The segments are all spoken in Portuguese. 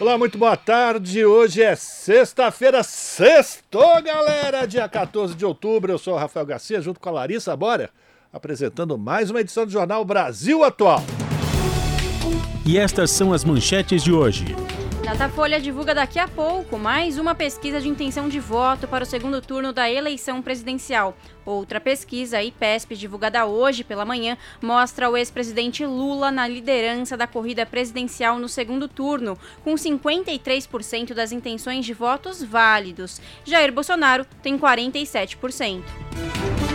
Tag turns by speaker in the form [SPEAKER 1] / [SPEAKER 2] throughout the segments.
[SPEAKER 1] Olá, muito boa tarde. Hoje é sexta-feira, sextou, galera, dia 14 de outubro. Eu sou o Rafael Garcia, junto com a Larissa Bora, apresentando mais uma edição do Jornal Brasil Atual.
[SPEAKER 2] E estas são as manchetes de hoje.
[SPEAKER 3] Datafolha divulga daqui a pouco mais uma pesquisa de intenção de voto para o segundo turno da eleição presidencial. Outra pesquisa, IPESP, divulgada hoje pela manhã, mostra o ex-presidente Lula na liderança da corrida presidencial no segundo turno, com 53% das intenções de votos válidos. Jair Bolsonaro tem 47%.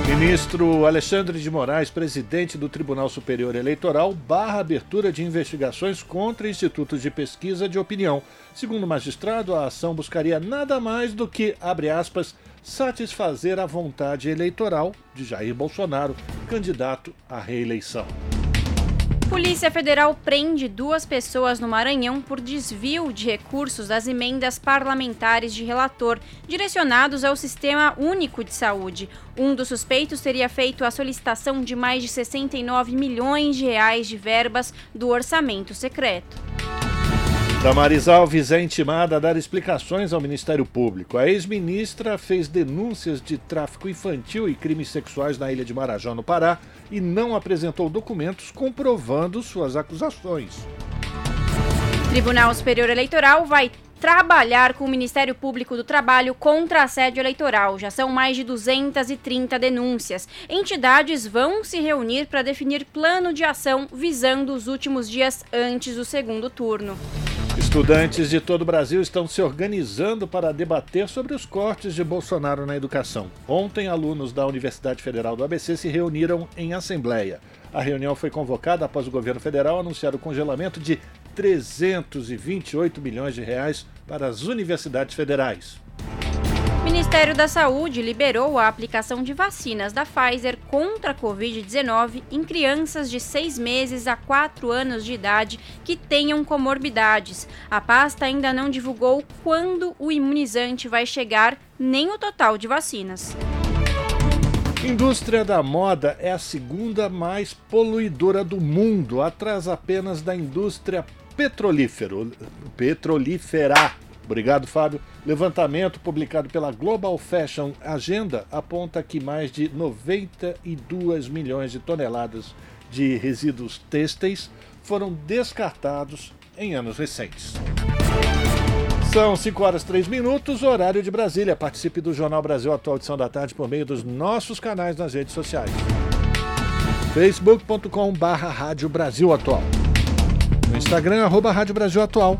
[SPEAKER 1] Ministro Alexandre de Moraes, presidente do Tribunal Superior Eleitoral, barra abertura de investigações contra institutos de pesquisa de opinião. Segundo o magistrado, a ação buscaria nada mais do que, abre aspas, satisfazer a vontade eleitoral de Jair Bolsonaro, candidato à reeleição.
[SPEAKER 3] Polícia Federal prende duas pessoas no Maranhão por desvio de recursos das emendas parlamentares de relator direcionados ao Sistema Único de Saúde. Um dos suspeitos teria feito a solicitação de mais de 69 milhões de reais de verbas do orçamento secreto.
[SPEAKER 1] Damaris Alves é intimada a dar explicações ao Ministério Público. A ex-ministra fez denúncias de tráfico infantil e crimes sexuais na ilha de Marajó, no Pará, e não apresentou documentos comprovando suas acusações.
[SPEAKER 3] Tribunal Superior Eleitoral vai trabalhar com o Ministério Público do Trabalho contra assédio eleitoral. Já são mais de 230 denúncias. Entidades vão se reunir para definir plano de ação visando os últimos dias antes do segundo turno.
[SPEAKER 1] Estudantes de todo o Brasil estão se organizando para debater sobre os cortes de Bolsonaro na educação. Ontem, alunos da Universidade Federal do ABC se reuniram em assembleia. A reunião foi convocada após o governo federal anunciar o congelamento de 328 milhões de reais para as universidades federais.
[SPEAKER 3] Ministério da Saúde liberou a aplicação de vacinas da Pfizer contra a Covid-19 em crianças de 6 meses a 4 anos de idade que tenham comorbidades. A pasta ainda não divulgou quando o imunizante vai chegar, nem o total de vacinas.
[SPEAKER 1] Indústria da moda é a segunda mais poluidora do mundo, atrás apenas da indústria petrolífero, petrolífera Obrigado, Fábio. Levantamento publicado pela Global Fashion Agenda aponta que mais de 92 milhões de toneladas de resíduos têxteis foram descartados em anos recentes. São 5 horas 3 minutos, horário de Brasília. Participe do Jornal Brasil Atual Edição da Tarde por meio dos nossos canais nas redes sociais. facebook.com barra Rádio Brasil Atual. No Instagram, arroba Rádio Brasil Atual.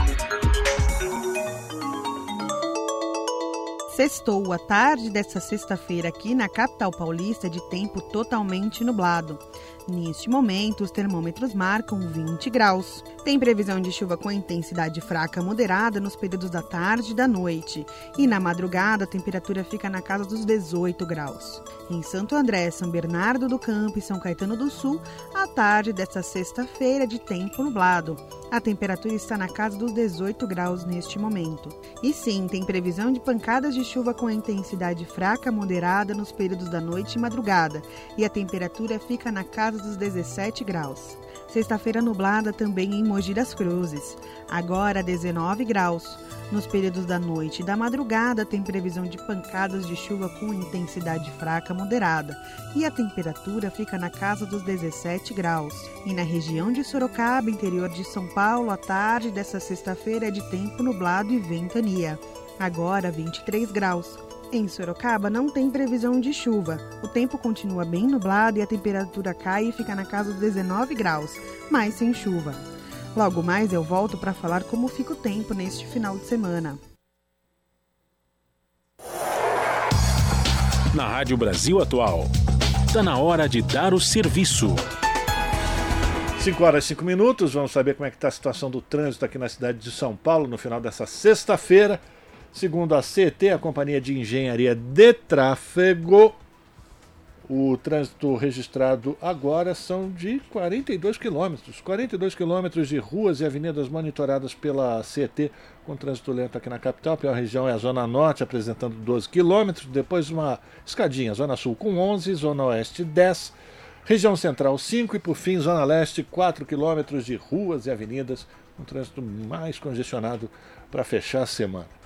[SPEAKER 4] Sextou a tarde desta sexta-feira aqui na capital paulista de tempo totalmente nublado. Neste momento, os termômetros marcam 20 graus. Tem previsão de chuva com intensidade fraca moderada nos períodos da tarde e da noite. E na madrugada, a temperatura fica na casa dos 18 graus. Em Santo André, São Bernardo do Campo e São Caetano do Sul, a tarde desta sexta-feira de tempo nublado. A temperatura está na casa dos 18 graus neste momento. E sim, tem previsão de pancadas de chuva com intensidade fraca moderada nos períodos da noite e madrugada. E a temperatura fica na casa dos 17 graus. Sexta-feira nublada também em Mogi das Cruzes, agora 19 graus. Nos períodos da noite e da madrugada tem previsão de pancadas de chuva com intensidade fraca moderada e a temperatura fica na casa dos 17 graus. E na região de Sorocaba, interior de São Paulo, a tarde dessa sexta-feira é de tempo nublado e ventania, agora 23 graus.
[SPEAKER 5] Em Sorocaba não tem previsão de chuva. O tempo continua bem nublado e a temperatura cai e fica na casa dos 19 graus, mas sem chuva. Logo mais eu volto para falar como fica o tempo neste final de semana.
[SPEAKER 2] Na Rádio Brasil Atual, está na hora de dar o serviço.
[SPEAKER 1] 5 horas e 5 minutos, vamos saber como é que está a situação do trânsito aqui na cidade de São Paulo no final dessa sexta-feira. Segundo a CT, a Companhia de Engenharia de Tráfego, o trânsito registrado agora são de 42 quilômetros. 42 quilômetros de ruas e avenidas monitoradas pela CT com trânsito lento aqui na capital. A pior região é a Zona Norte, apresentando 12 quilômetros. Depois uma escadinha, Zona Sul com 11, Zona Oeste 10, região Central 5 e por fim Zona Leste 4 quilômetros de ruas e avenidas com trânsito mais congestionado para fechar a semana.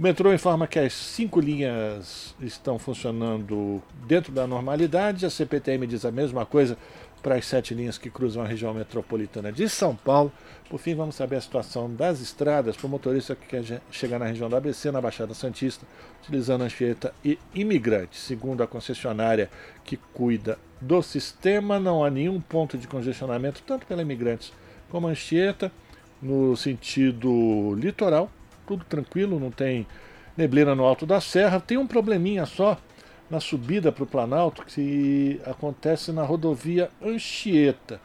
[SPEAKER 1] O metrô informa que as cinco linhas estão funcionando dentro da normalidade. A CPTM diz a mesma coisa para as sete linhas que cruzam a região metropolitana de São Paulo. Por fim, vamos saber a situação das estradas para o motorista que quer chegar na região da ABC, na Baixada Santista, utilizando Anchieta e imigrantes. Segundo a concessionária que cuida do sistema, não há nenhum ponto de congestionamento, tanto pela imigrantes como Anchieta, no sentido litoral tudo tranquilo, não tem neblina no alto da serra. Tem um probleminha só na subida para o Planalto que acontece na rodovia Anchieta.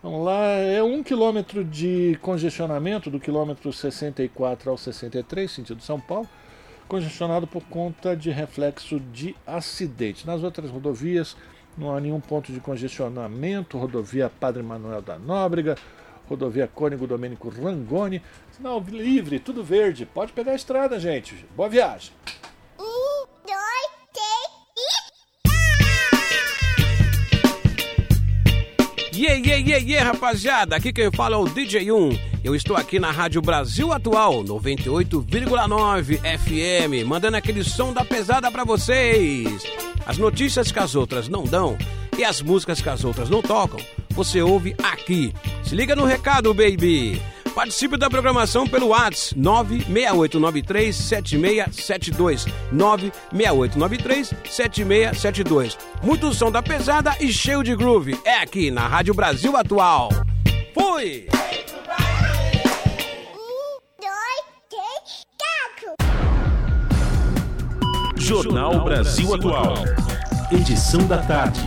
[SPEAKER 1] Vamos lá, é um quilômetro de congestionamento do quilômetro 64 ao 63, sentido São Paulo, congestionado por conta de reflexo de acidente. Nas outras rodovias não há nenhum ponto de congestionamento, rodovia Padre Manuel da Nóbrega, rodovia Cônigo Domênico Rangoni. Sinal livre, tudo verde. Pode pegar a estrada, gente. Boa viagem. Um, dois,
[SPEAKER 6] três e. Yeah, yeah, yeah, yeah, rapaziada! Aqui quem fala é o DJ1. Eu estou aqui na Rádio Brasil Atual, 98,9 FM, mandando aquele som da pesada para vocês. As notícias que as outras não dão e as músicas que as outras não tocam você ouve aqui. Se liga no recado, baby! Participe da programação pelo WhatsApp 968937672. 968937672. Muito som da pesada e cheio de groove. É aqui na Rádio Brasil Atual. Fui!
[SPEAKER 2] Jornal Brasil Atual. Edição da tarde.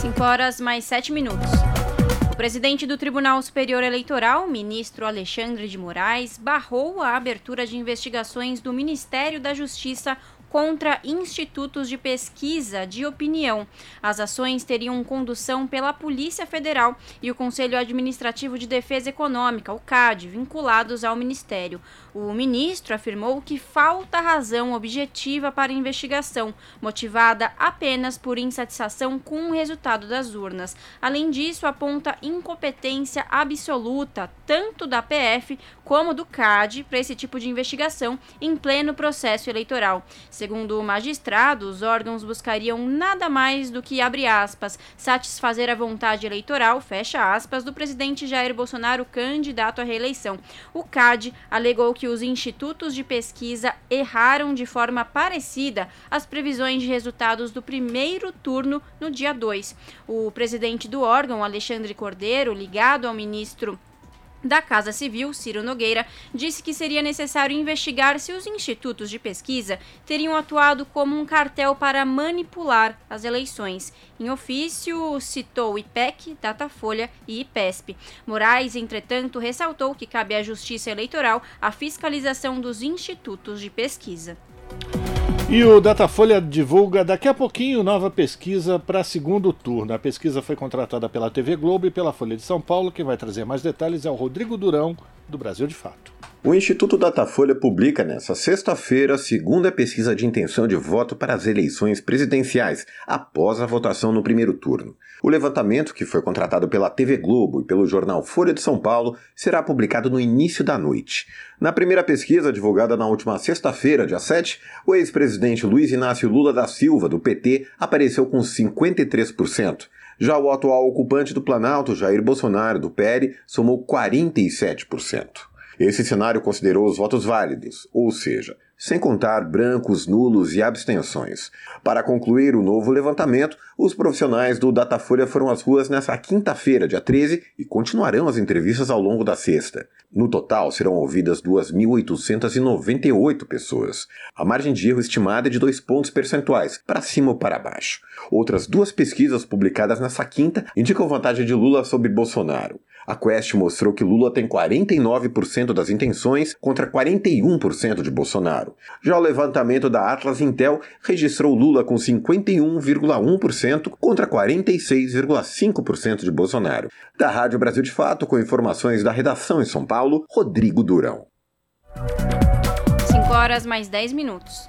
[SPEAKER 3] 5 horas mais 7 minutos. O presidente do Tribunal Superior Eleitoral, ministro Alexandre de Moraes, barrou a abertura de investigações do Ministério da Justiça contra institutos de pesquisa de opinião. As ações teriam condução pela Polícia Federal e o Conselho Administrativo de Defesa Econômica, o CAD, vinculados ao Ministério. O ministro afirmou que falta razão objetiva para a investigação, motivada apenas por insatisfação com o resultado das urnas. Além disso, aponta incompetência absoluta, tanto da PF como do CAD, para esse tipo de investigação em pleno processo eleitoral. Segundo o magistrado, os órgãos buscariam nada mais do que, abre aspas, satisfazer a vontade eleitoral, fecha aspas, do presidente Jair Bolsonaro, candidato à reeleição. O CAD alegou que os institutos de pesquisa erraram de forma parecida as previsões de resultados do primeiro turno no dia 2. O presidente do órgão, Alexandre Cordeiro, ligado ao ministro da Casa Civil, Ciro Nogueira, disse que seria necessário investigar se os institutos de pesquisa teriam atuado como um cartel para manipular as eleições. Em ofício, citou IPEC, Datafolha e IPESP. Moraes, entretanto, ressaltou que cabe à Justiça Eleitoral a fiscalização dos institutos de pesquisa.
[SPEAKER 1] E o Datafolha divulga daqui a pouquinho nova pesquisa para segundo turno. A pesquisa foi contratada pela TV Globo e pela Folha de São Paulo. Quem vai trazer mais detalhes é o Rodrigo Durão, do Brasil de Fato.
[SPEAKER 7] O Instituto Datafolha publica nesta sexta-feira a segunda pesquisa de intenção de voto para as eleições presidenciais, após a votação no primeiro turno. O levantamento, que foi contratado pela TV Globo e pelo jornal Folha de São Paulo, será publicado no início da noite. Na primeira pesquisa, divulgada na última sexta-feira, dia 7, o ex-presidente Luiz Inácio Lula da Silva, do PT, apareceu com 53%. Já o atual ocupante do Planalto, Jair Bolsonaro, do PL, somou 47%. Esse cenário considerou os votos válidos, ou seja, sem contar brancos, nulos e abstenções. Para concluir o novo levantamento, os profissionais do Datafolha foram às ruas nesta quinta-feira, dia 13, e continuarão as entrevistas ao longo da sexta. No total, serão ouvidas 2.898 pessoas. A margem de erro estimada é de dois pontos percentuais, para cima ou para baixo. Outras duas pesquisas publicadas nesta quinta indicam vantagem de Lula sobre Bolsonaro. A Quest mostrou que Lula tem 49% das intenções contra 41% de Bolsonaro. Já o levantamento da Atlas Intel registrou Lula com 51,1% contra 46,5% de Bolsonaro. Da Rádio Brasil de Fato, com informações da redação em São Paulo, Rodrigo Durão.
[SPEAKER 3] 5 horas mais 10 minutos.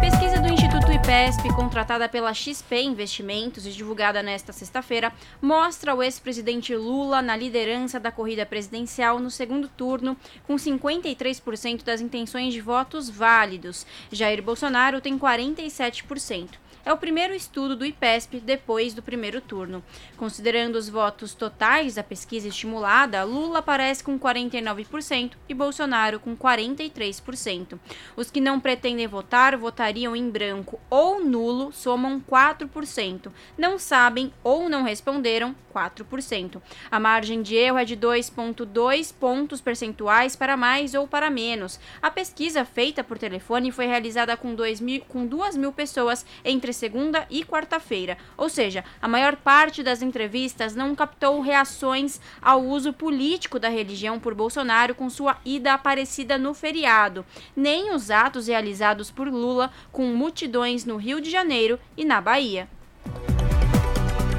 [SPEAKER 3] Pesquisa do Instituto IPESP, contratada pela XP Investimentos e divulgada nesta sexta-feira, mostra o ex-presidente Lula na liderança da corrida presidencial no segundo turno, com 53% das intenções de votos válidos. Jair Bolsonaro tem 47% é o primeiro estudo do IPESP depois do primeiro turno. Considerando os votos totais da pesquisa estimulada, Lula aparece com 49% e Bolsonaro com 43%. Os que não pretendem votar votariam em branco ou nulo somam 4%. Não sabem ou não responderam 4%. A margem de erro é de 2,2 pontos percentuais para mais ou para menos. A pesquisa feita por telefone foi realizada com, 2 mil, com 2 mil pessoas entre segunda e quarta-feira, ou seja, a maior parte das entrevistas não captou reações ao uso político da religião por Bolsonaro com sua ida aparecida no feriado, nem os atos realizados por Lula com multidões no Rio de Janeiro e na Bahia.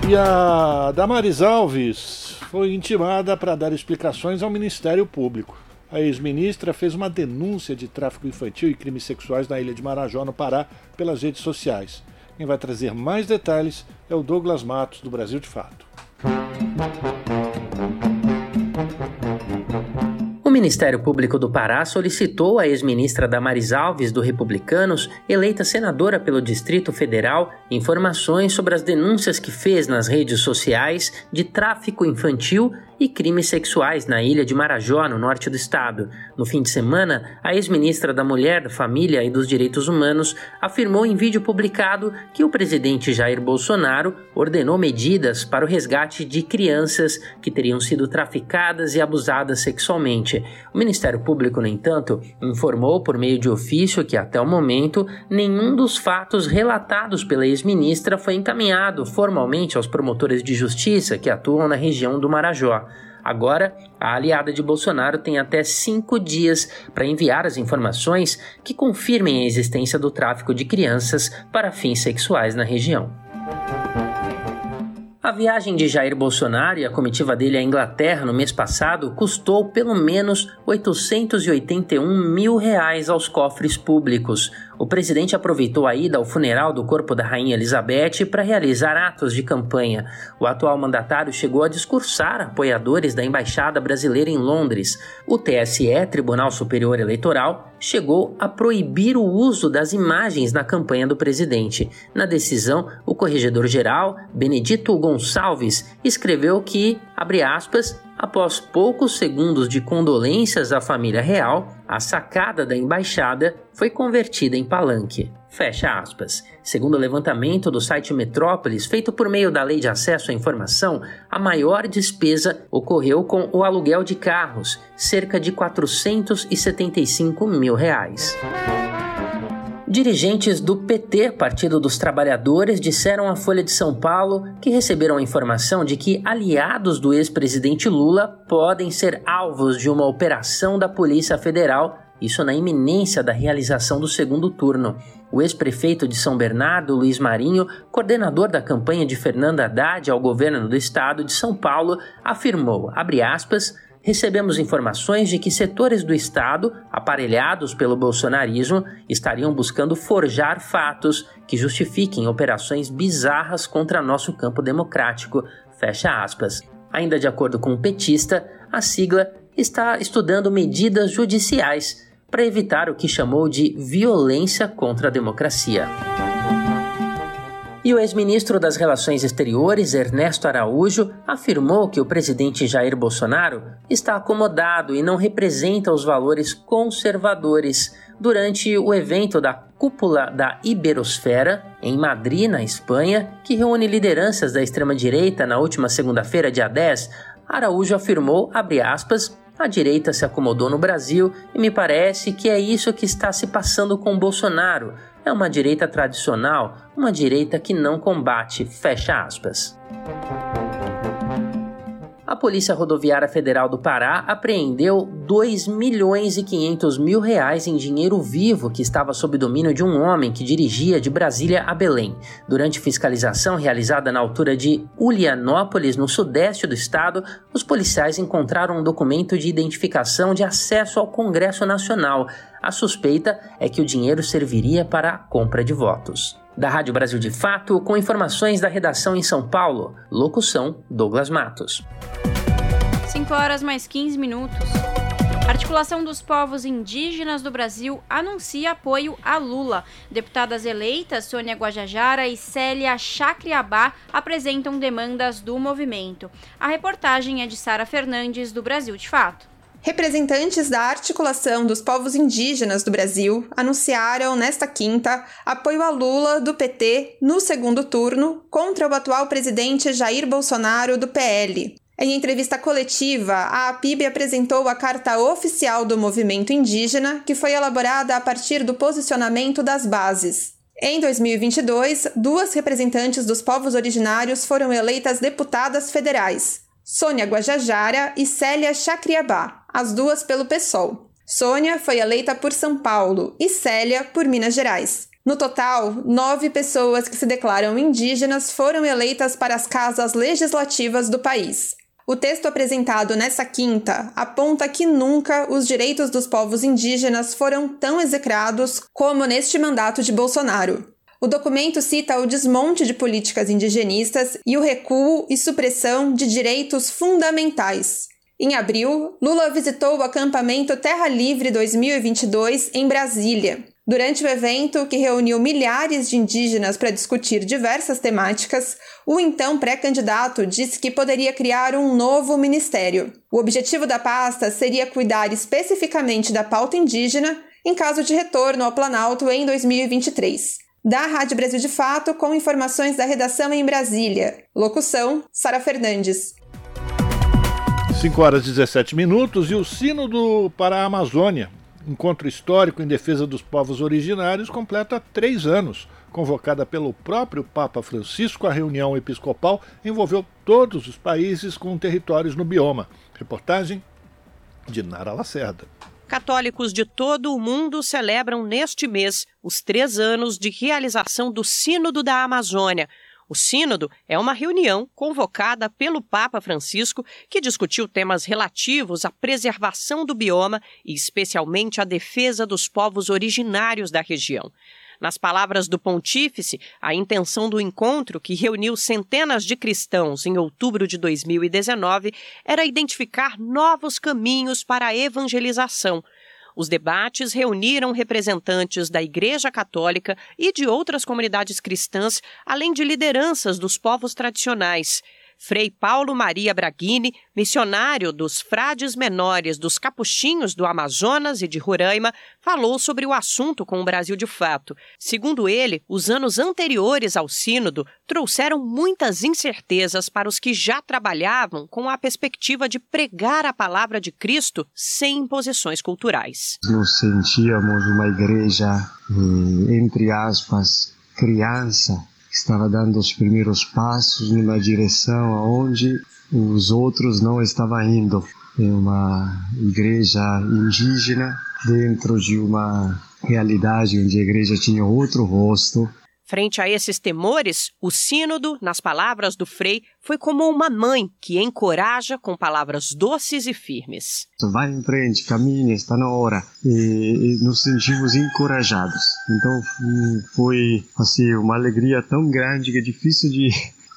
[SPEAKER 1] E a Damares Alves foi intimada para dar explicações ao Ministério Público. A ex-ministra fez uma denúncia de tráfico infantil e crimes sexuais na ilha de Marajó, no Pará, pelas redes sociais. Quem vai trazer mais detalhes é o Douglas Matos, do Brasil de Fato.
[SPEAKER 8] O Ministério Público do Pará solicitou à ex-ministra Damaris Alves, do Republicanos, eleita senadora pelo Distrito Federal, informações sobre as denúncias que fez nas redes sociais de tráfico infantil e crimes sexuais na ilha de Marajó, no norte do estado. No fim de semana, a ex-ministra da Mulher, da Família e dos Direitos Humanos afirmou em vídeo publicado que o presidente Jair Bolsonaro ordenou medidas para o resgate de crianças que teriam sido traficadas e abusadas sexualmente. O Ministério Público, no entanto, informou por meio de ofício que até o momento nenhum dos fatos relatados pela ex-ministra foi encaminhado formalmente aos promotores de justiça que atuam na região do Marajó. Agora, a aliada de Bolsonaro tem até cinco dias para enviar as informações que confirmem a existência do tráfico de crianças para fins sexuais na região. A viagem de Jair Bolsonaro e a comitiva dele à Inglaterra no mês passado custou pelo menos 881 mil reais aos cofres públicos. O presidente aproveitou a ida ao funeral do corpo da Rainha Elizabeth para realizar atos de campanha. O atual mandatário chegou a discursar apoiadores da Embaixada Brasileira em Londres. O TSE, Tribunal Superior Eleitoral, chegou a proibir o uso das imagens na campanha do presidente. Na decisão, o corregedor-geral, Benedito Gonçalves, escreveu que, abre aspas, Após poucos segundos de condolências à família real, a sacada da embaixada foi convertida em palanque. Fecha aspas. Segundo o levantamento do site Metrópolis, feito por meio da Lei de Acesso à Informação, a maior despesa ocorreu com o aluguel de carros, cerca de 475 mil reais. Dirigentes do PT, Partido dos Trabalhadores, disseram à Folha de São Paulo que receberam a informação de que aliados do ex-presidente Lula podem ser alvos de uma operação da Polícia Federal, isso na iminência da realização do segundo turno. O ex-prefeito de São Bernardo, Luiz Marinho, coordenador da campanha de Fernanda Haddad ao governo do estado de São Paulo, afirmou, aspas, recebemos informações de que setores do Estado, aparelhados pelo bolsonarismo, estariam buscando forjar fatos que justifiquem operações bizarras contra nosso campo democrático. Fecha aspas. Ainda de acordo com o petista, a sigla está estudando medidas judiciais para evitar o que chamou de violência contra a democracia. E o ex-ministro das Relações Exteriores, Ernesto Araújo, afirmou que o presidente Jair Bolsonaro está acomodado e não representa os valores conservadores durante o evento da Cúpula da Iberosfera, em Madrid, na Espanha, que reúne lideranças da extrema-direita na última segunda-feira, dia 10, Araújo afirmou, aspas, a direita se acomodou no Brasil e me parece que é isso que está se passando com Bolsonaro. É uma direita tradicional, uma direita que não combate, fecha aspas a Polícia Rodoviária Federal do Pará apreendeu 2 milhões e 500 mil reais em dinheiro vivo que estava sob domínio de um homem que dirigia de Brasília a Belém. Durante fiscalização realizada na altura de Ulianópolis, no sudeste do estado, os policiais encontraram um documento de identificação de acesso ao Congresso Nacional. A suspeita é que o dinheiro serviria para a compra de votos. Da Rádio Brasil de Fato, com informações da redação em São Paulo. Locução: Douglas Matos.
[SPEAKER 3] 5 horas mais 15 minutos. Articulação dos Povos Indígenas do Brasil anuncia apoio a Lula. Deputadas eleitas Sônia Guajajara e Célia Chacriabá apresentam demandas do movimento. A reportagem é de Sara Fernandes, do Brasil de Fato.
[SPEAKER 9] Representantes da Articulação dos Povos Indígenas do Brasil anunciaram nesta quinta apoio a Lula do PT no segundo turno contra o atual presidente Jair Bolsonaro do PL. Em entrevista coletiva, a APIB apresentou a carta oficial do movimento indígena, que foi elaborada a partir do posicionamento das bases. Em 2022, duas representantes dos povos originários foram eleitas deputadas federais, Sônia Guajajara e Célia Chacriabá, as duas pelo PSOL. Sônia foi eleita por São Paulo e Célia por Minas Gerais. No total, nove pessoas que se declaram indígenas foram eleitas para as casas legislativas do país. O texto apresentado nessa quinta aponta que nunca os direitos dos povos indígenas foram tão execrados como neste mandato de Bolsonaro. O documento cita o desmonte de políticas indigenistas e o recuo e supressão de direitos fundamentais. Em abril, Lula visitou o acampamento Terra Livre 2022 em Brasília. Durante o evento, que reuniu milhares de indígenas para discutir diversas temáticas, o então pré-candidato disse que poderia criar um novo ministério. O objetivo da pasta seria cuidar especificamente da pauta indígena em caso de retorno ao Planalto em 2023 da Rádio Brasil de Fato, com informações da redação em Brasília. Locução: Sara Fernandes.
[SPEAKER 1] 5 horas e 17 minutos e o Sínodo para a Amazônia, encontro histórico em defesa dos povos originários, completa três anos. Convocada pelo próprio Papa Francisco, a reunião episcopal envolveu todos os países com territórios no bioma. Reportagem de Nara Lacerda.
[SPEAKER 10] Católicos de todo o mundo celebram neste mês os três anos de realização do Sínodo da Amazônia. O Sínodo é uma reunião convocada pelo Papa Francisco que discutiu temas relativos à preservação do bioma e, especialmente, à defesa dos povos originários da região. Nas palavras do pontífice, a intenção do encontro, que reuniu centenas de cristãos em outubro de 2019, era identificar novos caminhos para a evangelização. Os debates reuniram representantes da Igreja Católica e de outras comunidades cristãs, além de lideranças dos povos tradicionais. Frei Paulo Maria Braghini, missionário dos frades menores dos capuchinhos do Amazonas e de Roraima, falou sobre o assunto com o Brasil de Fato. Segundo ele, os anos anteriores ao Sínodo trouxeram muitas incertezas para os que já trabalhavam com a perspectiva de pregar a palavra de Cristo sem imposições culturais.
[SPEAKER 11] Nos sentíamos uma igreja, eh, entre aspas, criança estava dando os primeiros passos numa direção aonde os outros não estavam indo. Em uma igreja indígena dentro de uma realidade onde a igreja tinha outro rosto,
[SPEAKER 10] Frente a esses temores, o Sínodo, nas palavras do Frei, foi como uma mãe que encoraja com palavras doces e firmes.
[SPEAKER 11] Vai em frente, caminha, está na hora. E, e nos sentimos encorajados. Então foi assim uma alegria tão grande que é difícil de,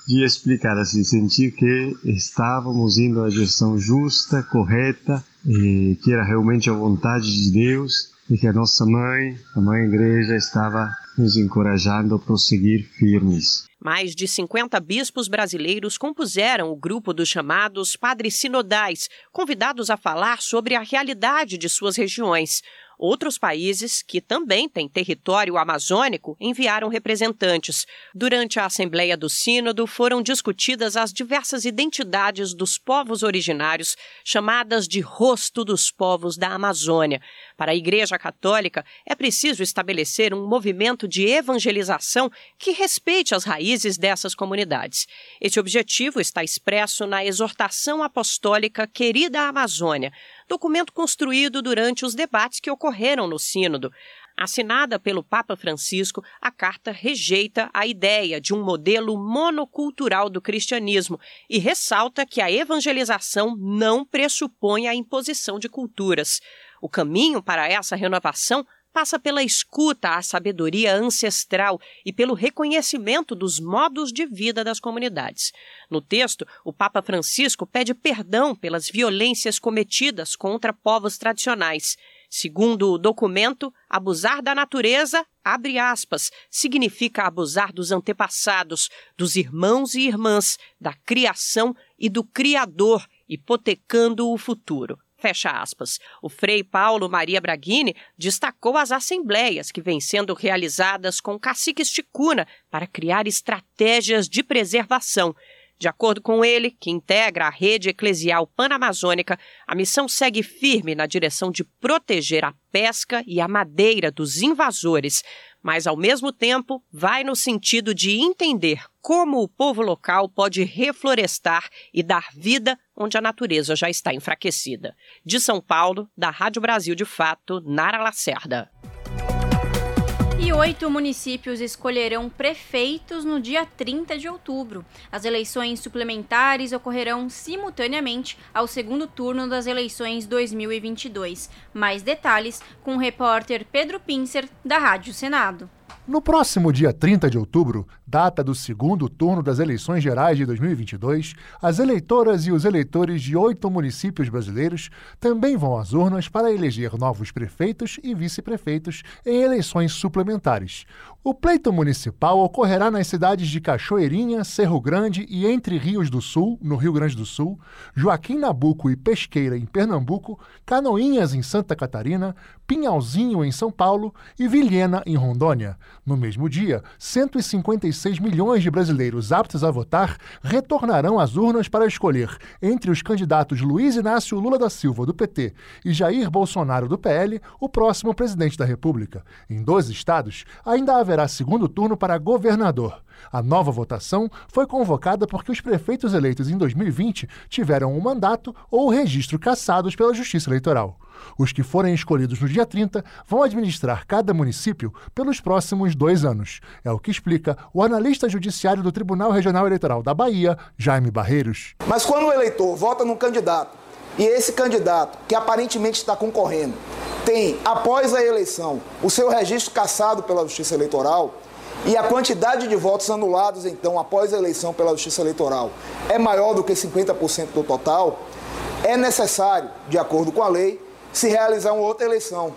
[SPEAKER 11] de explicar assim, sentir que estávamos indo na direção justa, correta, que era realmente a vontade de Deus e que a nossa mãe, a mãe igreja, estava nos encorajando a prosseguir firmes.
[SPEAKER 10] mais de 50 bispos brasileiros compuseram o grupo dos chamados padres sinodais, convidados a falar sobre a realidade de suas regiões. Outros países, que também têm território amazônico, enviaram representantes. Durante a Assembleia do Sínodo, foram discutidas as diversas identidades dos povos originários, chamadas de rosto dos povos da Amazônia. Para a Igreja Católica, é preciso estabelecer um movimento de evangelização que respeite as raízes dessas comunidades. Esse objetivo está expresso na exortação apostólica Querida Amazônia, documento construído durante os debates que ocorreram no Sínodo. Assinada pelo Papa Francisco, a carta rejeita a ideia de um modelo monocultural do cristianismo e ressalta que a evangelização não pressupõe a imposição de culturas. O caminho para essa renovação passa pela escuta à sabedoria ancestral e pelo reconhecimento dos modos de vida das comunidades. No texto, o Papa Francisco pede perdão pelas violências cometidas contra povos tradicionais. Segundo o documento, abusar da natureza, abre aspas, significa abusar dos antepassados, dos irmãos e irmãs, da criação e do Criador, hipotecando o futuro. Fecha aspas. O Frei Paulo Maria Braghini destacou as assembleias que vêm sendo realizadas com caciques ticuna para criar estratégias de preservação. De acordo com ele, que integra a rede eclesial panamazônica, a missão segue firme na direção de proteger a pesca e a madeira dos invasores, mas ao mesmo tempo vai no sentido de entender como o povo local pode reflorestar e dar vida onde a natureza já está enfraquecida. De São Paulo, da Rádio Brasil de Fato, Nara Lacerda.
[SPEAKER 3] Oito municípios escolherão prefeitos no dia 30 de outubro. As eleições suplementares ocorrerão simultaneamente ao segundo turno das eleições 2022. Mais detalhes com o repórter Pedro Pincer, da Rádio Senado.
[SPEAKER 12] No próximo dia 30 de outubro, data do segundo turno das eleições gerais de 2022, as eleitoras e os eleitores de oito municípios brasileiros também vão às urnas para eleger novos prefeitos e vice-prefeitos em eleições suplementares. O pleito municipal ocorrerá nas cidades de Cachoeirinha, Cerro Grande e Entre Rios do Sul, no Rio Grande do Sul, Joaquim Nabuco e Pesqueira, em Pernambuco, Canoinhas, em Santa Catarina, Pinhalzinho, em São Paulo e Vilhena, em Rondônia. No mesmo dia, 156 milhões de brasileiros aptos a votar retornarão às urnas para escolher entre os candidatos Luiz Inácio Lula da Silva, do PT, e Jair Bolsonaro, do PL, o próximo presidente da República. Em 12 estados, ainda haverá segundo turno para governador. A nova votação foi convocada porque os prefeitos eleitos em 2020 tiveram um mandato ou o registro cassados pela Justiça Eleitoral. Os que forem escolhidos no dia 30 vão administrar cada município pelos próximos dois anos. É o que explica o analista judiciário do Tribunal Regional Eleitoral da Bahia, Jaime Barreiros.
[SPEAKER 13] Mas quando o eleitor vota num candidato e esse candidato, que aparentemente está concorrendo, tem, após a eleição, o seu registro cassado pela Justiça Eleitoral, e a quantidade de votos anulados, então, após a eleição pela Justiça Eleitoral é maior do que 50% do total, é necessário, de acordo com a lei, se realizar uma outra eleição.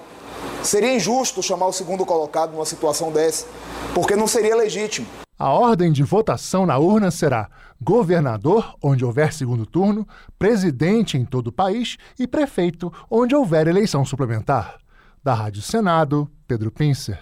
[SPEAKER 13] Seria injusto chamar o segundo colocado numa situação dessa, porque não seria legítimo.
[SPEAKER 12] A ordem de votação na urna será governador, onde houver segundo turno, presidente em todo o país e prefeito, onde houver eleição suplementar. Da Rádio Senado, Pedro Pincer.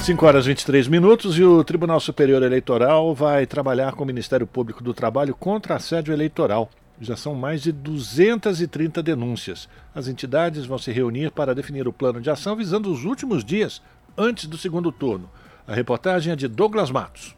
[SPEAKER 1] 5 horas e 23 minutos e o Tribunal Superior Eleitoral vai trabalhar com o Ministério Público do Trabalho contra assédio eleitoral. Já são mais de 230 denúncias. As entidades vão se reunir para definir o plano de ação visando os últimos dias antes do segundo turno. A reportagem é de Douglas Matos.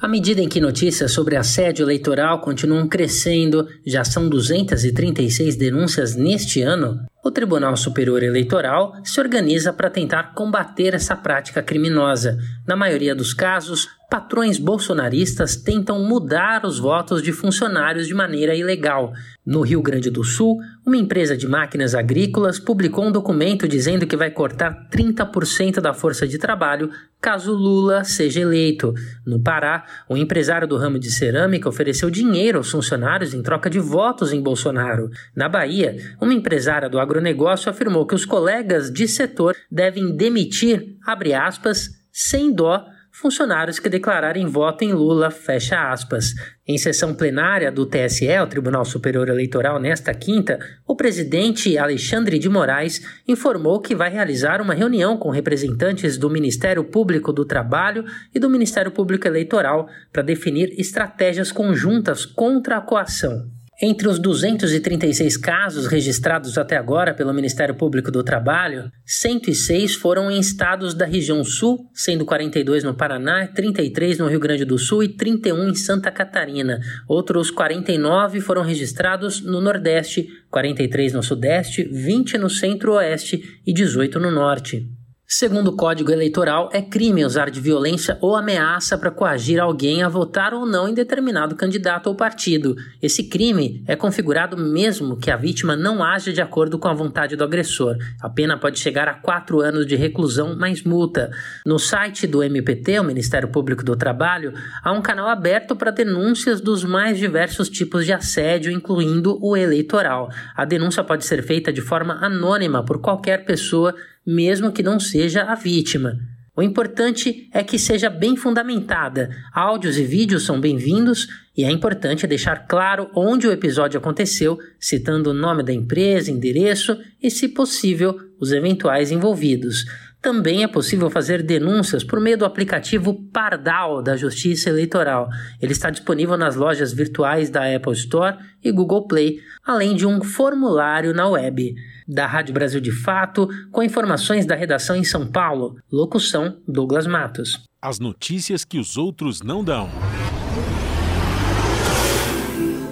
[SPEAKER 8] À medida em que notícias sobre assédio eleitoral continuam crescendo, já são 236 denúncias neste ano, o Tribunal Superior Eleitoral se organiza para tentar combater essa prática criminosa. Na maioria dos casos, patrões bolsonaristas tentam mudar os votos de funcionários de maneira ilegal. No Rio Grande do Sul, uma empresa de máquinas agrícolas publicou um documento dizendo que vai cortar 30% da força de trabalho caso Lula seja eleito. No Pará, um empresário do ramo de cerâmica ofereceu dinheiro aos funcionários em troca de votos em Bolsonaro. Na Bahia, uma empresária do agronegócio afirmou que os colegas de setor devem demitir, abre aspas, sem dó funcionários que declararem voto em Lula, fecha aspas. Em sessão plenária do TSE, o Tribunal Superior Eleitoral, nesta quinta, o presidente Alexandre de Moraes informou que vai realizar uma reunião com representantes do Ministério Público do Trabalho e do Ministério Público Eleitoral para definir estratégias conjuntas contra a coação. Entre os 236 casos registrados até agora pelo Ministério Público do Trabalho, 106 foram em estados da região Sul, sendo 42 no Paraná, 33 no Rio Grande do Sul e 31 em Santa Catarina. Outros 49 foram registrados no Nordeste, 43 no Sudeste, 20 no Centro-Oeste e 18 no Norte. Segundo o Código Eleitoral, é crime usar de violência ou ameaça para coagir alguém a votar ou não em determinado candidato ou partido. Esse crime é configurado mesmo que a vítima não haja de acordo com a vontade do agressor. A pena pode chegar a quatro anos de reclusão mais multa. No site do MPT, o Ministério Público do Trabalho, há um canal aberto para denúncias dos mais diversos tipos de assédio, incluindo o eleitoral. A denúncia pode ser feita de forma anônima por qualquer pessoa mesmo que não seja a vítima. O importante é que seja bem fundamentada. Áudios e vídeos são bem-vindos e é importante deixar claro onde o episódio aconteceu, citando o nome da empresa, endereço e, se possível, os eventuais envolvidos. Também é possível fazer denúncias por meio do aplicativo Pardal da Justiça Eleitoral. Ele está disponível nas lojas virtuais da Apple Store e Google Play, além de um formulário na web da Rádio Brasil de Fato, com informações da redação em São Paulo. Locução: Douglas Matos.
[SPEAKER 2] As notícias que os outros não dão.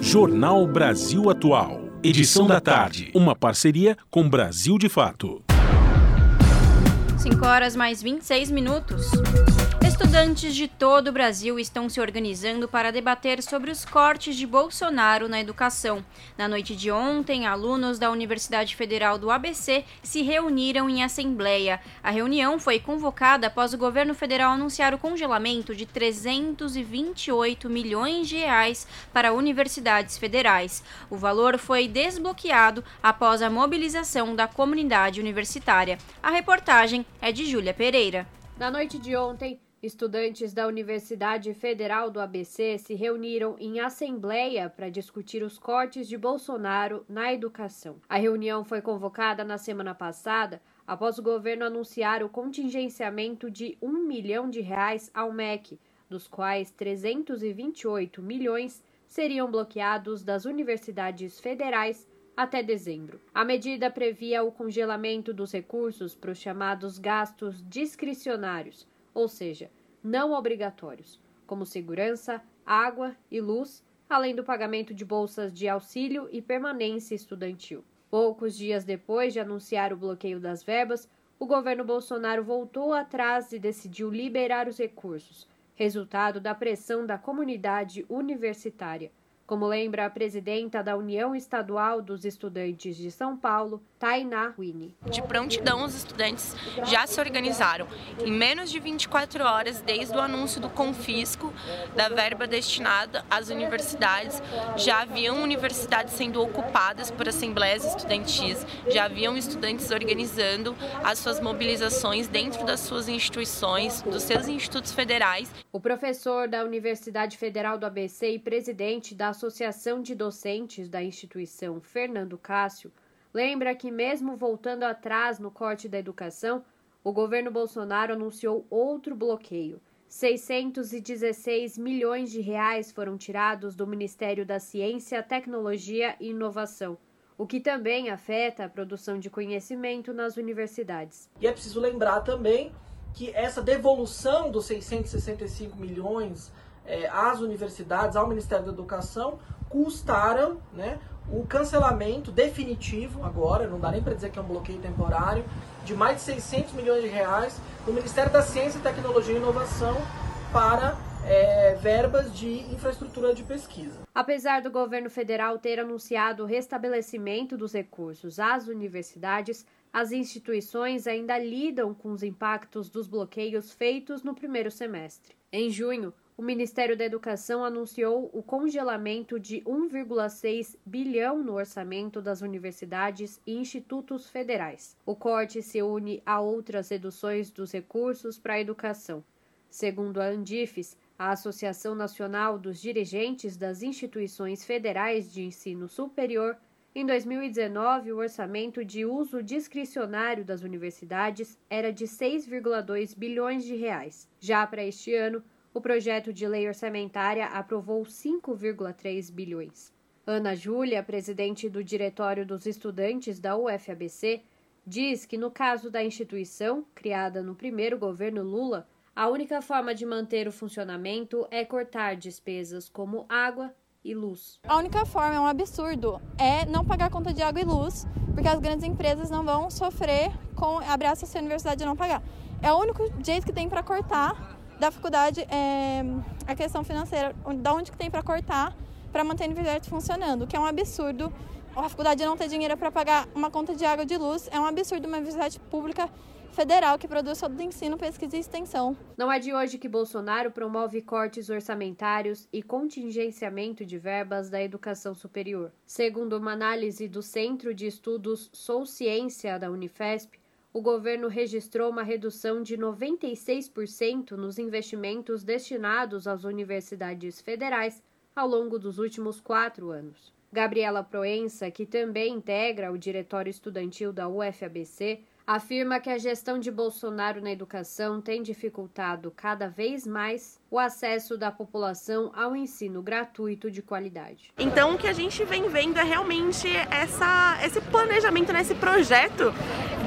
[SPEAKER 2] Jornal Brasil Atual. Edição da tarde. Uma parceria com Brasil de Fato.
[SPEAKER 3] 5 horas mais 26 minutos. Estudantes de todo o Brasil estão se organizando para debater sobre os cortes de Bolsonaro na educação. Na noite de ontem, alunos da Universidade Federal do ABC se reuniram em assembleia. A reunião foi convocada após o governo federal anunciar o congelamento de 328 milhões de reais para universidades federais. O valor foi desbloqueado após a mobilização da comunidade universitária. A reportagem é de Júlia Pereira.
[SPEAKER 14] Na noite de ontem, Estudantes da Universidade Federal do ABC se reuniram em assembleia para discutir os cortes de Bolsonaro na educação. A reunião foi convocada na semana passada após o governo anunciar o contingenciamento de um milhão de reais ao MEC, dos quais 328 milhões seriam bloqueados das universidades federais até dezembro. A medida previa o congelamento dos recursos para os chamados gastos discricionários ou seja, não obrigatórios, como segurança, água e luz, além do pagamento de bolsas de auxílio e permanência estudantil. Poucos dias depois de anunciar o bloqueio das verbas, o governo Bolsonaro voltou atrás e decidiu liberar os recursos, resultado da pressão da comunidade universitária, como lembra a presidenta da União Estadual dos Estudantes de São Paulo, Tainá Winnie.
[SPEAKER 15] De prontidão, os estudantes já se organizaram. Em menos de 24 horas, desde o anúncio do confisco da verba destinada às universidades, já haviam universidades sendo ocupadas por assembleias estudantis, já haviam estudantes organizando as suas mobilizações dentro das suas instituições, dos seus institutos federais.
[SPEAKER 14] O professor da Universidade Federal do ABC e presidente da Associação de Docentes da instituição, Fernando Cássio, lembra que, mesmo voltando atrás no corte da educação, o governo Bolsonaro anunciou outro bloqueio. 616 milhões de reais foram tirados do Ministério da Ciência, Tecnologia e Inovação, o que também afeta a produção de conhecimento nas universidades.
[SPEAKER 16] E é preciso lembrar também que essa devolução dos 665 milhões é, às universidades, ao Ministério da Educação, custaram né, o cancelamento definitivo, agora, não dá nem para dizer que é um bloqueio temporário, de mais de 600 milhões de reais do Ministério da Ciência, Tecnologia e Inovação para é, verbas de infraestrutura de pesquisa.
[SPEAKER 14] Apesar do governo federal ter anunciado o restabelecimento dos recursos às universidades, as instituições ainda lidam com os impactos dos bloqueios feitos no primeiro semestre. Em junho, o Ministério da Educação anunciou o congelamento de 1,6 bilhão no orçamento das universidades e institutos federais. O corte se une a outras reduções dos recursos para a educação. Segundo a Andifes, a Associação Nacional dos Dirigentes das Instituições Federais de Ensino Superior, em 2019, o orçamento de uso discricionário das universidades era de 6,2 bilhões de reais. Já para este ano, o projeto de lei orçamentária aprovou 5,3 bilhões. Ana Júlia, presidente do Diretório dos Estudantes da UFABC, diz que no caso da instituição, criada no primeiro governo Lula, a única forma de manter o funcionamento é cortar despesas como água, e luz.
[SPEAKER 17] A única forma é um absurdo, é não pagar conta de água e luz, porque as grandes empresas não vão sofrer com abraço se a universidade não pagar. É o único jeito que tem para cortar da faculdade é a questão financeira, da onde que tem para cortar para manter a universidade funcionando, que é um absurdo. A faculdade não ter dinheiro para pagar uma conta de água de luz é um absurdo uma universidade pública federal que produz todo o ensino, pesquisa e extensão.
[SPEAKER 14] Não é de hoje que Bolsonaro promove cortes orçamentários e contingenciamento de verbas da educação superior. Segundo uma análise do Centro de Estudos Sou Ciência da Unifesp, o governo registrou uma redução de 96% nos investimentos destinados às universidades federais ao longo dos últimos quatro anos. Gabriela Proença, que também integra o diretório estudantil da UFABC, afirma que a gestão de Bolsonaro na educação tem dificultado cada vez mais o acesso da população ao ensino gratuito de qualidade.
[SPEAKER 18] Então, o que a gente vem vendo é realmente essa, esse planejamento, nesse né, projeto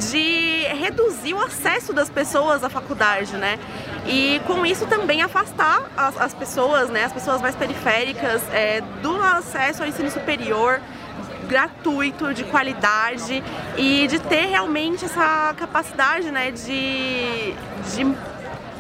[SPEAKER 18] de reduzir o acesso das pessoas à faculdade, né? E com isso também afastar as, as pessoas, né, as pessoas mais periféricas, é, do acesso ao ensino superior gratuito, de qualidade e de ter realmente essa capacidade né, de, de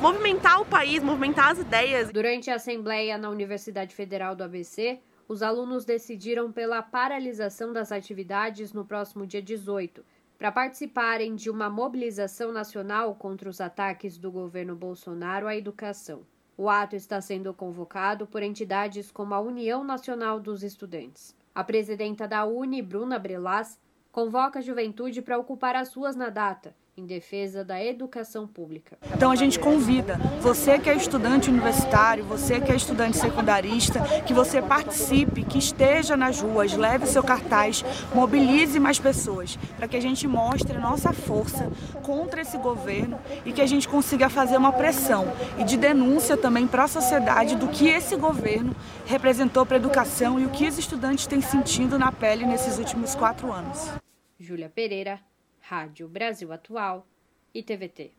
[SPEAKER 18] movimentar o país, movimentar as ideias.
[SPEAKER 14] Durante a Assembleia na Universidade Federal do ABC, os alunos decidiram pela paralisação das atividades no próximo dia 18, para participarem de uma mobilização nacional contra os ataques do governo Bolsonaro à educação. O ato está sendo convocado por entidades como a União Nacional dos Estudantes. A presidenta da Uni, Bruna Brelas, convoca a juventude para ocupar as ruas na data, em defesa da educação pública.
[SPEAKER 19] Então a gente convida você que é estudante universitário, você que é estudante secundarista, que você participe, que esteja nas ruas, leve seu cartaz, mobilize mais pessoas, para que a gente mostre nossa força contra esse governo e que a gente consiga fazer uma pressão e de denúncia também para a sociedade do que esse governo representou para a educação e o que os estudantes têm sentido na pele nesses últimos quatro anos.
[SPEAKER 14] Júlia Pereira, Rádio Brasil Atual e TVT.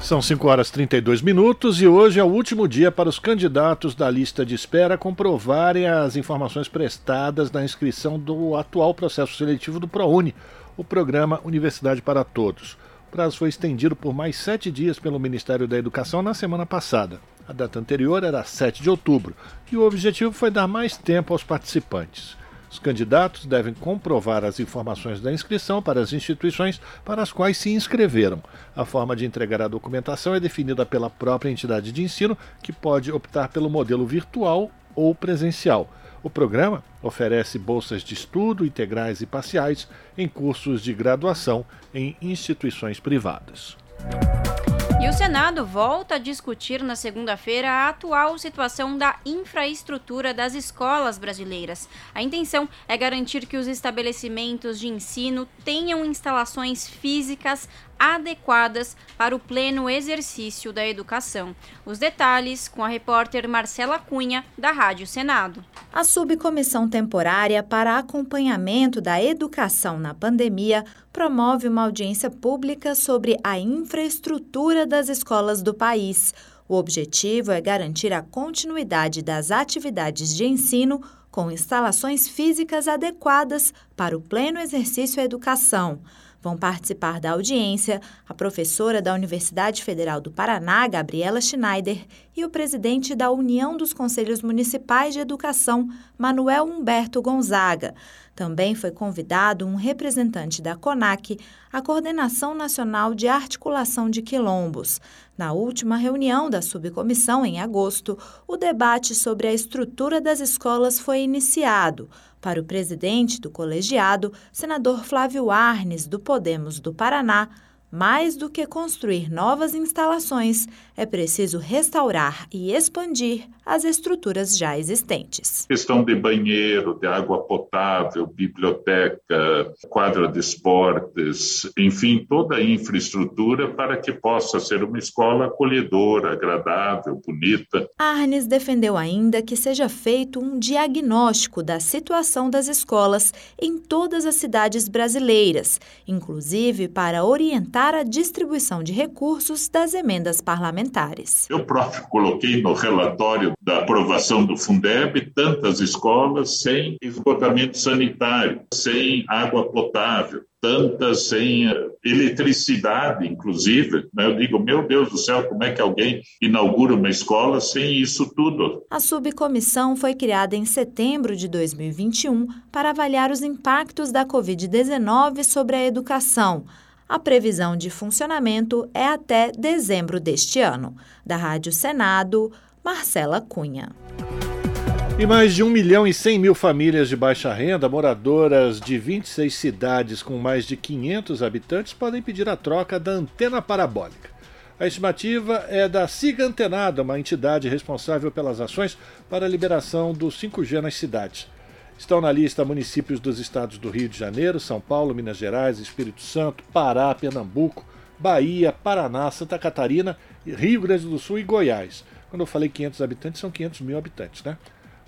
[SPEAKER 1] São 5 horas e 32 minutos e hoje é o último dia para os candidatos da lista de espera comprovarem as informações prestadas na inscrição do atual processo seletivo do ProUni, o programa Universidade para Todos. O prazo foi estendido por mais sete dias pelo Ministério da Educação na semana passada. A data anterior era 7 de outubro e o objetivo foi dar mais tempo aos participantes. Os candidatos devem comprovar as informações da inscrição para as instituições para as quais se inscreveram. A forma de entregar a documentação é definida pela própria entidade de ensino, que pode optar pelo modelo virtual ou presencial. O programa oferece bolsas de estudo integrais e parciais em cursos de graduação em instituições privadas.
[SPEAKER 3] E o Senado volta a discutir na segunda-feira a atual situação da infraestrutura das escolas brasileiras. A intenção é garantir que os estabelecimentos de ensino tenham instalações físicas adequadas para o pleno exercício da educação. Os detalhes com a repórter Marcela Cunha, da Rádio Senado.
[SPEAKER 20] A Subcomissão Temporária para Acompanhamento da Educação na Pandemia promove uma audiência pública sobre a infraestrutura das escolas do país. O objetivo é garantir a continuidade das atividades de ensino com instalações físicas adequadas para o pleno exercício da educação. Vão participar da audiência a professora da Universidade Federal do Paraná, Gabriela Schneider, e o presidente da União dos Conselhos Municipais de Educação, Manuel Humberto Gonzaga. Também foi convidado um representante da CONAC, a Coordenação Nacional de Articulação de Quilombos. Na última reunião da subcomissão, em agosto, o debate sobre a estrutura das escolas foi iniciado. Para o presidente do colegiado, senador Flávio Arnes, do Podemos do Paraná, mais do que construir novas instalações, é preciso restaurar e expandir as estruturas já existentes.
[SPEAKER 21] Questão de banheiro, de água potável, biblioteca, quadra de esportes, enfim, toda a infraestrutura para que possa ser uma escola acolhedora, agradável, bonita.
[SPEAKER 20] Arnes defendeu ainda que seja feito um diagnóstico da situação das escolas em todas as cidades brasileiras, inclusive para orientar a distribuição de recursos das emendas parlamentares.
[SPEAKER 21] Eu próprio coloquei no relatório da aprovação do Fundeb tantas escolas sem esgotamento sanitário, sem água potável, tantas sem eh, eletricidade, inclusive. Né? Eu digo, meu Deus do céu, como é que alguém inaugura uma escola sem isso tudo?
[SPEAKER 20] A subcomissão foi criada em setembro de 2021 para avaliar os impactos da Covid-19 sobre a educação. A previsão de funcionamento é até dezembro deste ano. Da Rádio Senado, Marcela Cunha.
[SPEAKER 1] E mais de 1 milhão e 100 mil famílias de baixa renda, moradoras de 26 cidades com mais de 500 habitantes, podem pedir a troca da antena parabólica. A estimativa é da Siga Antenada, uma entidade responsável pelas ações para a liberação do 5G nas cidades. Estão na lista municípios dos estados do Rio de Janeiro, São Paulo, Minas Gerais, Espírito Santo, Pará, Pernambuco, Bahia, Paraná, Santa Catarina, Rio Grande do Sul e Goiás. Quando eu falei 500 habitantes, são 500 mil habitantes, né?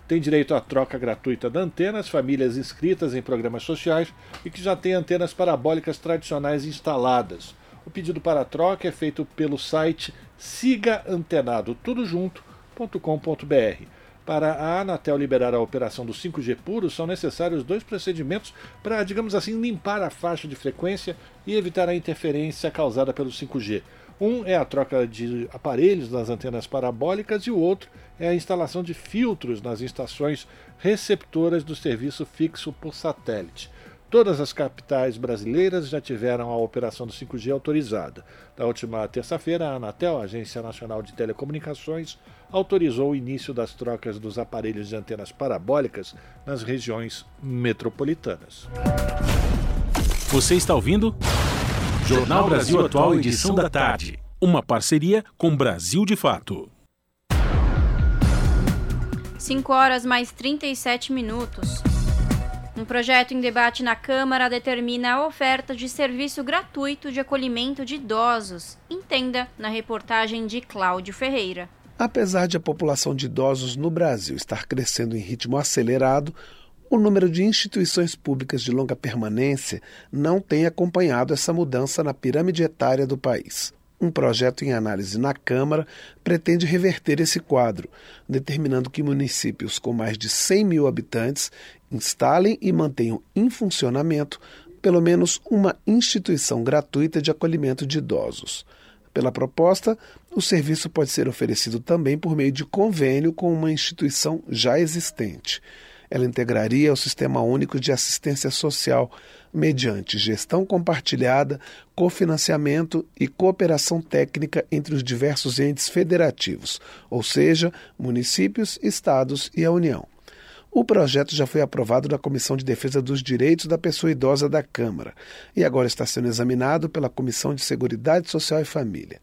[SPEAKER 1] Tem direito à troca gratuita de antenas, famílias inscritas em programas sociais e que já têm antenas parabólicas tradicionais instaladas. O pedido para troca é feito pelo site sigaantenado.com.br. Para a Anatel liberar a operação do 5G puro, são necessários dois procedimentos para, digamos assim, limpar a faixa de frequência e evitar a interferência causada pelo 5G. Um é a troca de aparelhos nas antenas parabólicas e o outro é a instalação de filtros nas estações receptoras do serviço fixo por satélite. Todas as capitais brasileiras já tiveram a operação do 5G autorizada. Na última terça-feira, a Anatel, a Agência Nacional de Telecomunicações, autorizou o início das trocas dos aparelhos de antenas parabólicas nas regiões metropolitanas.
[SPEAKER 2] Você está ouvindo? Jornal Brasil Atual, edição da tarde. Uma parceria com Brasil de Fato.
[SPEAKER 3] 5 horas mais 37 minutos. Um projeto em debate na Câmara determina a oferta de serviço gratuito de acolhimento de idosos. Entenda na reportagem de Cláudio Ferreira.
[SPEAKER 22] Apesar de a população de idosos no Brasil estar crescendo em ritmo acelerado, o número de instituições públicas de longa permanência não tem acompanhado essa mudança na pirâmide etária do país. Um projeto em análise na Câmara pretende reverter esse quadro, determinando que municípios com mais de 100 mil habitantes instalem e mantenham em funcionamento pelo menos uma instituição gratuita de acolhimento de idosos. Pela proposta, o serviço pode ser oferecido também por meio de convênio com uma instituição já existente. Ela integraria o Sistema Único de Assistência Social mediante gestão compartilhada, cofinanciamento e cooperação técnica entre os diversos entes federativos, ou seja, municípios, estados e a União. O projeto já foi aprovado na Comissão de Defesa dos Direitos da Pessoa Idosa da Câmara e agora está sendo examinado pela Comissão de Seguridade Social e Família.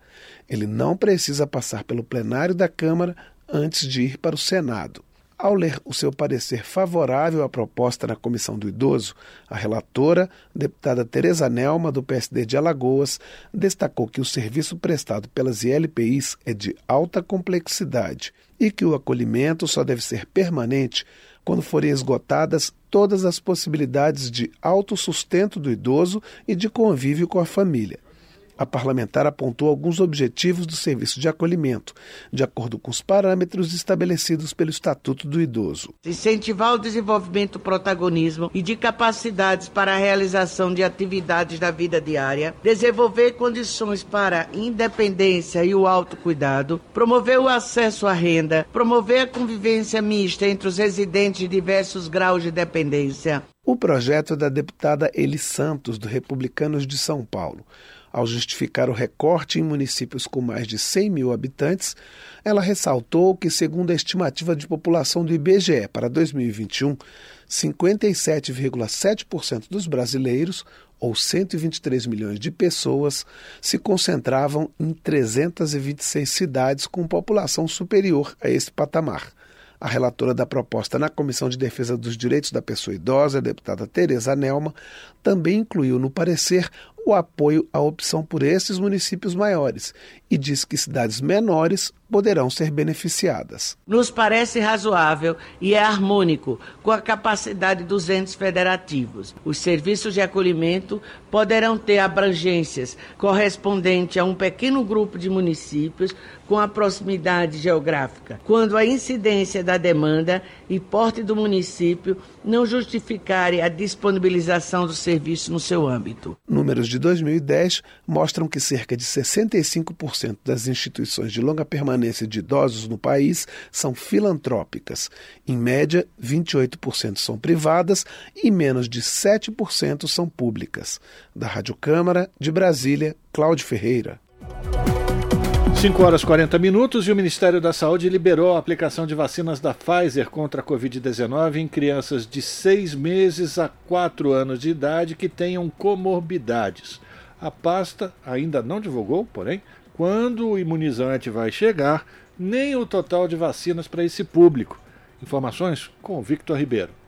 [SPEAKER 22] Ele não precisa passar pelo plenário da Câmara antes de ir para o Senado. Ao ler o seu parecer favorável à proposta na Comissão do Idoso, a relatora, deputada Tereza Nelma, do PSD de Alagoas, destacou que o serviço prestado pelas ILPIs é de alta complexidade e que o acolhimento só deve ser permanente quando forem esgotadas todas as possibilidades de autossustento do idoso e de convívio com a família. A parlamentar apontou alguns objetivos do serviço de acolhimento, de acordo com os parâmetros estabelecidos pelo Estatuto do Idoso.
[SPEAKER 23] Incentivar o desenvolvimento do protagonismo e de capacidades para a realização de atividades da vida diária, desenvolver condições para a independência e o autocuidado, promover o acesso à renda, promover a convivência mista entre os residentes de diversos graus de dependência.
[SPEAKER 22] O projeto é da deputada Eli Santos, do Republicanos de São Paulo. Ao justificar o recorte em municípios com mais de 100 mil habitantes, ela ressaltou que, segundo a estimativa de população do IBGE para 2021, 57,7% dos brasileiros, ou 123 milhões de pessoas, se concentravam em 326 cidades com população superior a esse patamar. A relatora da proposta na Comissão de Defesa dos Direitos da Pessoa Idosa, a deputada Tereza Nelma, também incluiu no parecer o apoio à opção por esses municípios maiores e diz que cidades menores poderão ser beneficiadas.
[SPEAKER 23] Nos parece razoável e é harmônico com a capacidade dos entes federativos. Os serviços de acolhimento poderão ter abrangências correspondente a um pequeno grupo de municípios com a proximidade geográfica, quando a incidência da demanda e porte do município não justificarem a disponibilização do serviço no seu âmbito.
[SPEAKER 22] Números de 2010 mostram que cerca de 65% das instituições de longa permanência de idosos no país são filantrópicas. Em média, 28% são privadas e menos de 7% são públicas. Da Rádio Câmara, de Brasília, Cláudio Ferreira.
[SPEAKER 1] 5 horas 40 minutos e o Ministério da Saúde liberou a aplicação de vacinas da Pfizer contra a Covid-19 em crianças de 6 meses a 4 anos de idade que tenham comorbidades. A pasta ainda não divulgou, porém, quando o imunizante vai chegar, nem o total de vacinas para esse público. Informações com Victor Ribeiro.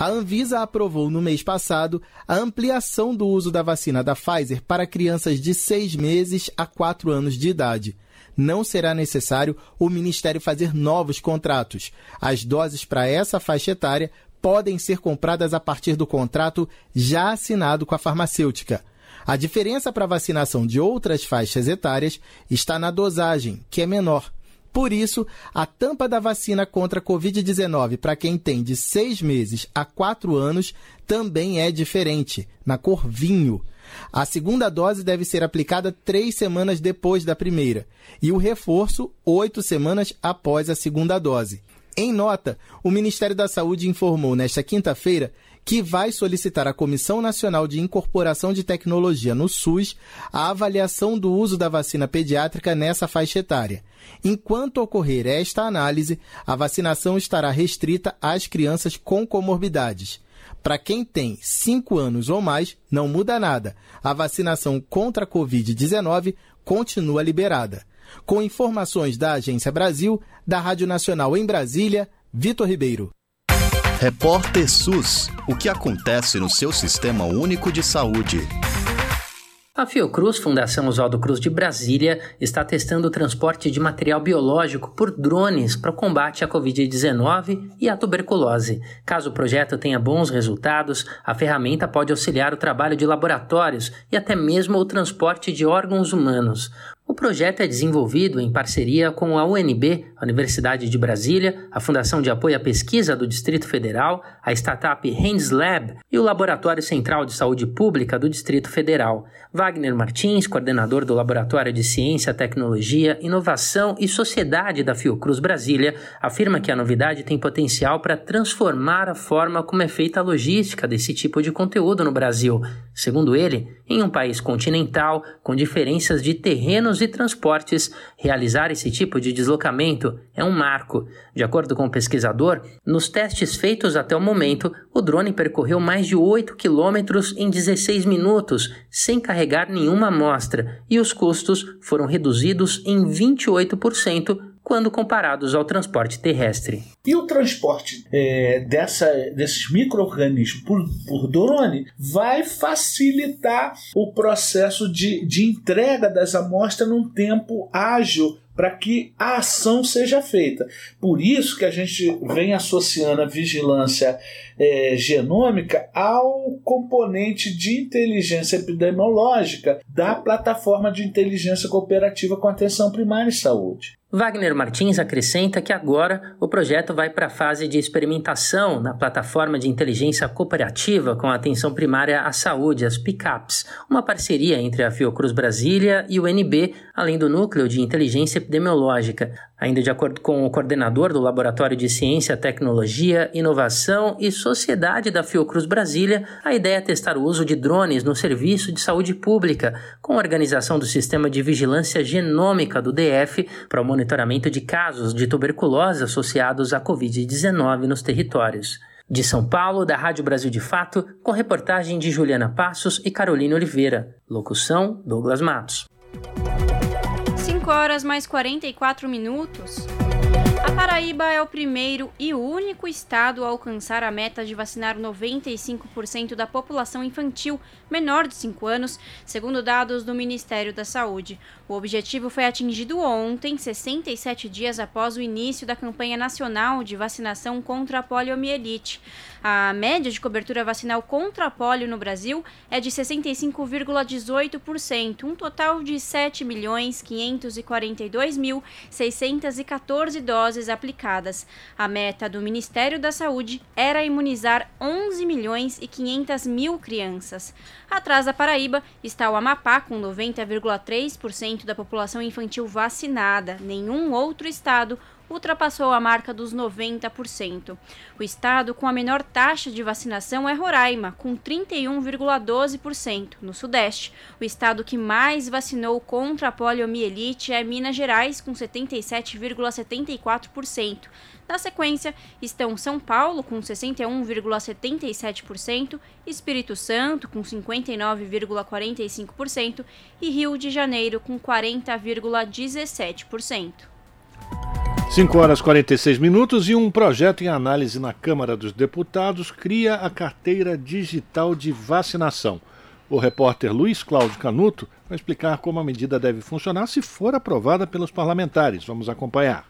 [SPEAKER 24] A Anvisa aprovou no mês passado a ampliação do uso da vacina da Pfizer para crianças de 6 meses a 4 anos de idade. Não será necessário o Ministério fazer novos contratos. As doses para essa faixa etária podem ser compradas a partir do contrato já assinado com a farmacêutica. A diferença para a vacinação de outras faixas etárias está na dosagem, que é menor. Por isso, a tampa da vacina contra a Covid-19 para quem tem de seis meses a quatro anos também é diferente, na cor vinho. A segunda dose deve ser aplicada três semanas depois da primeira e o reforço oito semanas após a segunda dose. Em nota, o Ministério da Saúde informou nesta quinta-feira que vai solicitar à Comissão Nacional de Incorporação de Tecnologia no SUS a avaliação do uso da vacina pediátrica nessa faixa etária. Enquanto ocorrer esta análise, a vacinação estará restrita às crianças com comorbidades. Para quem tem 5 anos ou mais, não muda nada. A vacinação contra a Covid-19 continua liberada. Com informações da Agência Brasil, da Rádio Nacional em Brasília, Vitor Ribeiro.
[SPEAKER 25] Repórter SUS. O que acontece no seu sistema único de saúde?
[SPEAKER 8] A Fiocruz, Fundação Oswaldo Cruz de Brasília, está testando o transporte de material biológico por drones para o combate à Covid-19 e à tuberculose. Caso o projeto tenha bons resultados, a ferramenta pode auxiliar o trabalho de laboratórios e até mesmo o transporte de órgãos humanos. O projeto é desenvolvido em parceria com a UNB, a Universidade de Brasília, a Fundação de Apoio à Pesquisa do Distrito Federal, a startup Hands Lab e o Laboratório Central de Saúde Pública do Distrito Federal. Wagner Martins, coordenador do Laboratório de Ciência, Tecnologia, Inovação e Sociedade da Fiocruz Brasília, afirma que a novidade tem potencial para transformar a forma como é feita a logística desse tipo de conteúdo no Brasil. Segundo ele, em um país continental, com diferenças de terrenos e transportes, realizar esse tipo de deslocamento é um marco. De acordo com o pesquisador, nos testes feitos até o momento, o drone percorreu mais de 8 quilômetros em 16 minutos, sem carregar nenhuma amostra, e os custos foram reduzidos em 28% quando comparados ao transporte terrestre.
[SPEAKER 26] E o transporte é, dessa, desses micro-organismos por, por drone vai facilitar o processo de, de entrega das amostras num tempo ágil para que a ação seja feita. Por isso que a gente vem associando a vigilância é, genômica ao componente de inteligência epidemiológica da plataforma de inteligência cooperativa com atenção primária em saúde.
[SPEAKER 8] Wagner Martins acrescenta que agora o projeto vai para a fase de experimentação na plataforma de inteligência cooperativa com atenção primária à saúde, as PICAPs, uma parceria entre a Fiocruz Brasília e o NB, além do Núcleo de Inteligência Epidemiológica. Ainda de acordo com o coordenador do Laboratório de Ciência, Tecnologia, Inovação e Sociedade da Fiocruz Brasília, a ideia é testar o uso de drones no serviço de saúde pública, com a organização do Sistema de Vigilância Genômica do DF para o monitoramento de casos de tuberculose associados à Covid-19 nos territórios. De São Paulo, da Rádio Brasil de Fato, com reportagem de Juliana Passos e Carolina Oliveira. Locução: Douglas Matos.
[SPEAKER 3] 5 horas mais 44 minutos. A Paraíba é o primeiro e único estado a alcançar a meta de vacinar 95% da população infantil menor de 5 anos, segundo dados do Ministério da Saúde. O objetivo foi atingido ontem, 67 dias após o início da campanha nacional de vacinação contra a poliomielite. A média de cobertura vacinal contra a polio no Brasil é de 65,18%, um total de 7.542.614 doses aplicadas. A meta do Ministério da Saúde era imunizar 11 milhões e 500 mil crianças. Atrás da Paraíba está o Amapá, com 90,3% da população infantil vacinada. Nenhum outro estado ultrapassou a marca dos 90%. O estado com a menor taxa de vacinação é Roraima, com 31,12%. No Sudeste, o estado que mais vacinou contra a poliomielite é Minas Gerais, com 77,74%. Na sequência, estão São Paulo, com 61,77%, Espírito Santo, com 59,45% e Rio de Janeiro, com 40,17%.
[SPEAKER 1] 5 horas e 46 minutos e um projeto em análise na Câmara dos Deputados cria a carteira digital de vacinação. O repórter Luiz Cláudio Canuto vai explicar como a medida deve funcionar se for aprovada pelos parlamentares. Vamos acompanhar.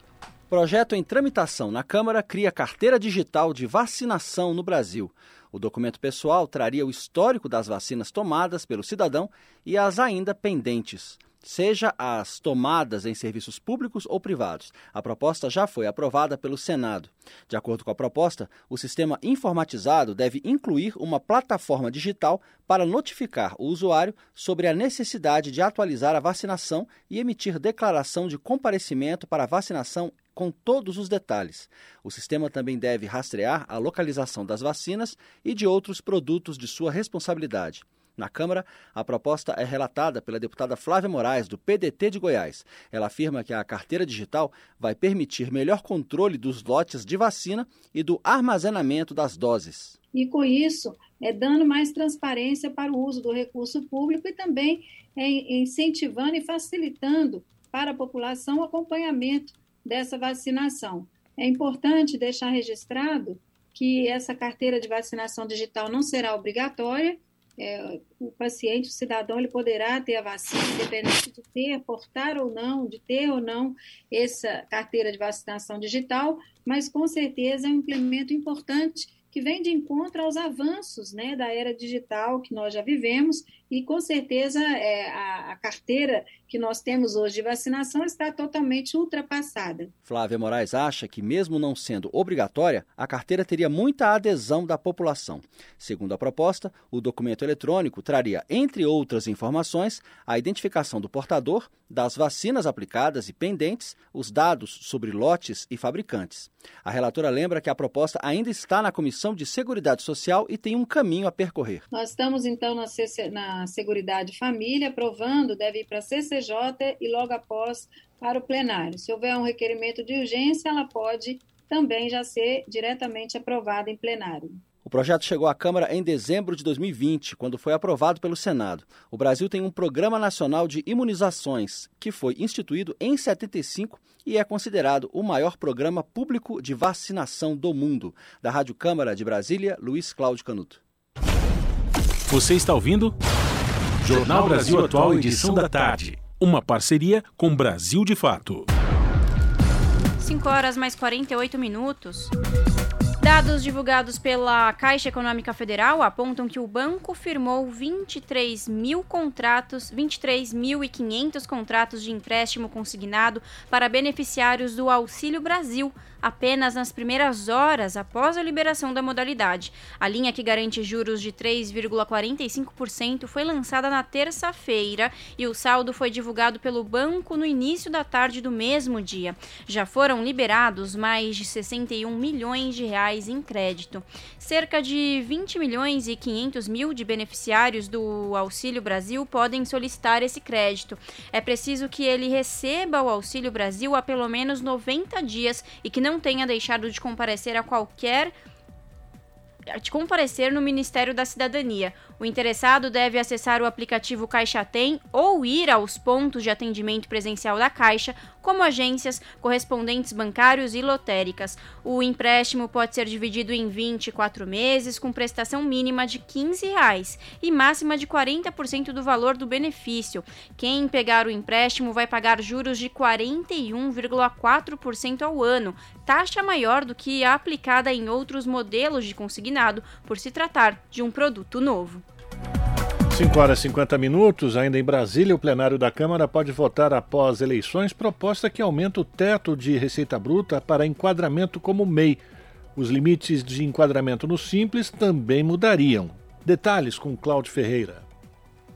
[SPEAKER 27] Projeto em tramitação na Câmara cria carteira digital de vacinação no Brasil. O documento pessoal traria o histórico das vacinas tomadas pelo cidadão e as ainda pendentes seja as tomadas em serviços públicos ou privados. A proposta já foi aprovada pelo Senado. De acordo com a proposta, o sistema informatizado deve incluir uma plataforma digital para notificar o usuário sobre a necessidade de atualizar a vacinação e emitir declaração de comparecimento para a vacinação com todos os detalhes. O sistema também deve rastrear a localização das vacinas e de outros produtos de sua responsabilidade. Na Câmara, a proposta é relatada pela deputada Flávia Moraes, do PDT de Goiás. Ela afirma que a carteira digital vai permitir melhor controle dos lotes de vacina e do armazenamento das doses.
[SPEAKER 28] E com isso, é dando mais transparência para o uso do recurso público e também é incentivando e facilitando para a população o acompanhamento dessa vacinação. É importante deixar registrado que essa carteira de vacinação digital não será obrigatória é, o paciente, o cidadão, ele poderá ter a vacina, independente de ter, portar ou não, de ter ou não essa carteira de vacinação digital, mas com certeza é um implemento importante que vem de encontro aos avanços né, da era digital que nós já vivemos e com certeza é, a, a, carteira que nós temos hoje de vacinação está totalmente ultrapassada.
[SPEAKER 27] Flávia Moraes acha que, mesmo não sendo obrigatória, a carteira teria muita adesão da população. Segundo a proposta, o documento eletrônico traria, entre outras informações, a identificação do portador, das vacinas aplicadas e pendentes, os dados sobre lotes e fabricantes. A relatora lembra que a proposta ainda está na Comissão de Seguridade Social e tem um caminho a percorrer.
[SPEAKER 28] Nós estamos, então, na, na Seguridade Família, aprovando, deve ir para a CCJ e logo após para o plenário. Se houver um requerimento de urgência, ela pode também já ser diretamente aprovada em plenário.
[SPEAKER 27] O projeto chegou à Câmara em dezembro de 2020, quando foi aprovado pelo Senado. O Brasil tem um Programa Nacional de Imunizações, que foi instituído em 75 e é considerado o maior programa público de vacinação do mundo. Da Rádio Câmara de Brasília, Luiz Cláudio Canuto.
[SPEAKER 2] Você está ouvindo? Jornal Brasil Atual, edição da tarde. Uma parceria com Brasil de Fato.
[SPEAKER 3] 5 horas mais 48 minutos. Dados divulgados pela Caixa Econômica Federal apontam que o banco firmou 23 mil contratos, 23.500 contratos de empréstimo consignado para beneficiários do Auxílio Brasil apenas nas primeiras horas após a liberação da modalidade. A linha que garante juros de 3,45% foi lançada na terça-feira e o saldo foi divulgado pelo banco no início da tarde do mesmo dia. Já foram liberados mais de 61 milhões de reais em crédito. Cerca de 20 milhões e 500 mil de beneficiários do Auxílio Brasil podem solicitar esse crédito. É preciso que ele receba o Auxílio Brasil há pelo menos 90 dias e que não não tenha deixado de comparecer a qualquer de comparecer no Ministério da Cidadania. O interessado deve acessar o aplicativo Caixa Tem ou ir aos pontos de atendimento presencial da Caixa, como agências, correspondentes bancários e lotéricas. O empréstimo pode ser dividido em 24 meses, com prestação mínima de 15 reais e máxima de 40% do valor do benefício. Quem pegar o empréstimo vai pagar juros de 41,4% ao ano, taxa maior do que a aplicada em outros modelos de consignado, por se tratar de um produto novo.
[SPEAKER 1] 5 horas e 50 minutos, ainda em Brasília, o plenário da Câmara pode votar após eleições proposta que aumenta o teto de receita bruta para enquadramento como MEI. Os limites de enquadramento no Simples também mudariam. Detalhes com Cláudio Ferreira.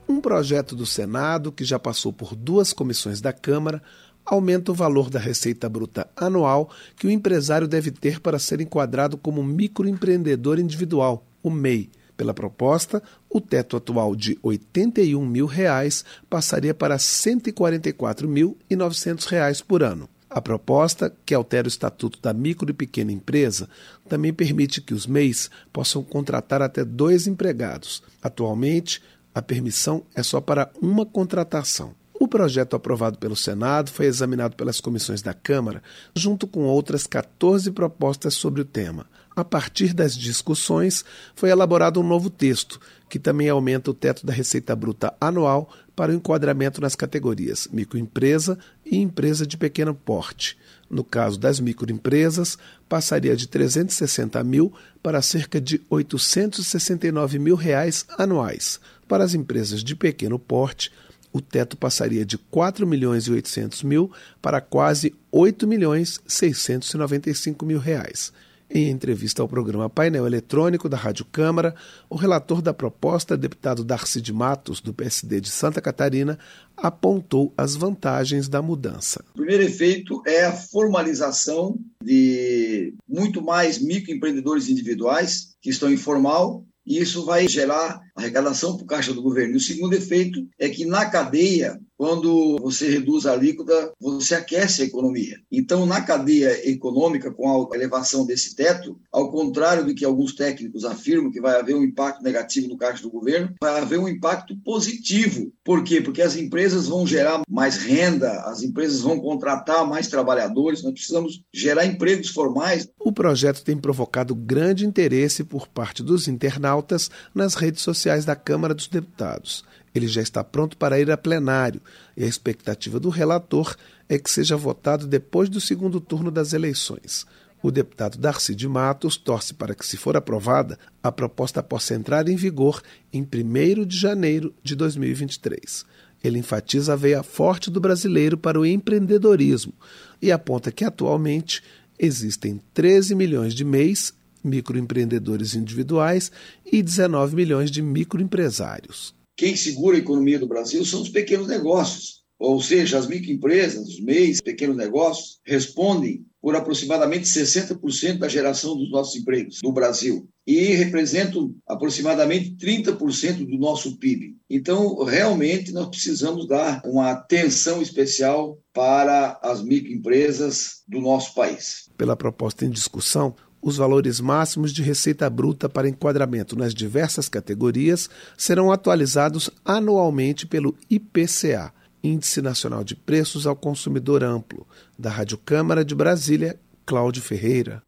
[SPEAKER 22] Um projeto do Senado, que já passou por duas comissões da Câmara, aumenta o valor da receita bruta anual que o empresário deve ter para ser enquadrado como microempreendedor individual, o MEI. Pela proposta, o teto atual de 81 mil reais passaria para 144.900 reais por ano. A proposta, que altera o estatuto da micro e pequena empresa, também permite que os MEIs possam contratar até dois empregados. Atualmente, a permissão é só para uma contratação. O projeto aprovado pelo Senado foi examinado pelas comissões da Câmara, junto com outras 14 propostas sobre o tema. A partir das discussões, foi elaborado um novo texto, que também aumenta o teto da receita bruta anual para o enquadramento nas categorias microempresa e empresa de pequeno porte. No caso das microempresas, passaria de 360 mil para cerca de 869 mil reais anuais. Para as empresas de pequeno porte, o teto passaria de 4 milhões e 800 mil para quase 8 milhões 695 mil reais. Em entrevista ao programa Painel Eletrônico da Rádio Câmara, o relator da proposta, deputado Darcy de Matos, do PSD de Santa Catarina, apontou as vantagens da mudança.
[SPEAKER 29] O primeiro efeito é a formalização de muito mais microempreendedores individuais que estão informal e isso vai gerar arrecadação para o caixa do governo. E o segundo efeito é que na cadeia, quando você reduz a alíquota, você aquece a economia. Então, na cadeia econômica, com a elevação desse teto, ao contrário do que alguns técnicos afirmam que vai haver um impacto negativo no caixa do governo, vai haver um impacto positivo. Por quê? Porque as empresas vão gerar mais renda, as empresas vão contratar mais trabalhadores, nós precisamos gerar empregos formais.
[SPEAKER 22] O projeto tem provocado grande interesse por parte dos internautas nas redes sociais da Câmara dos Deputados. Ele já está pronto para ir a plenário e a expectativa do relator é que seja votado depois do segundo turno das eleições. O deputado Darcy de Matos torce para que, se for aprovada, a proposta possa entrar em vigor em 1 de janeiro de 2023. Ele enfatiza a veia forte do brasileiro para o empreendedorismo e aponta que, atualmente, existem 13 milhões de MEIs, microempreendedores individuais, e 19 milhões de microempresários
[SPEAKER 29] quem segura a economia do Brasil são os pequenos negócios. Ou seja, as microempresas, os MEIs, pequenos negócios, respondem por aproximadamente 60% da geração dos nossos empregos no Brasil e representam aproximadamente 30% do nosso PIB. Então, realmente, nós precisamos dar uma atenção especial para as microempresas do nosso país.
[SPEAKER 22] Pela proposta em discussão, os valores máximos de receita bruta para enquadramento nas diversas categorias serão atualizados anualmente pelo IPCA, Índice Nacional de Preços ao Consumidor Amplo. Da Rádio Câmara de Brasília, Cláudio Ferreira.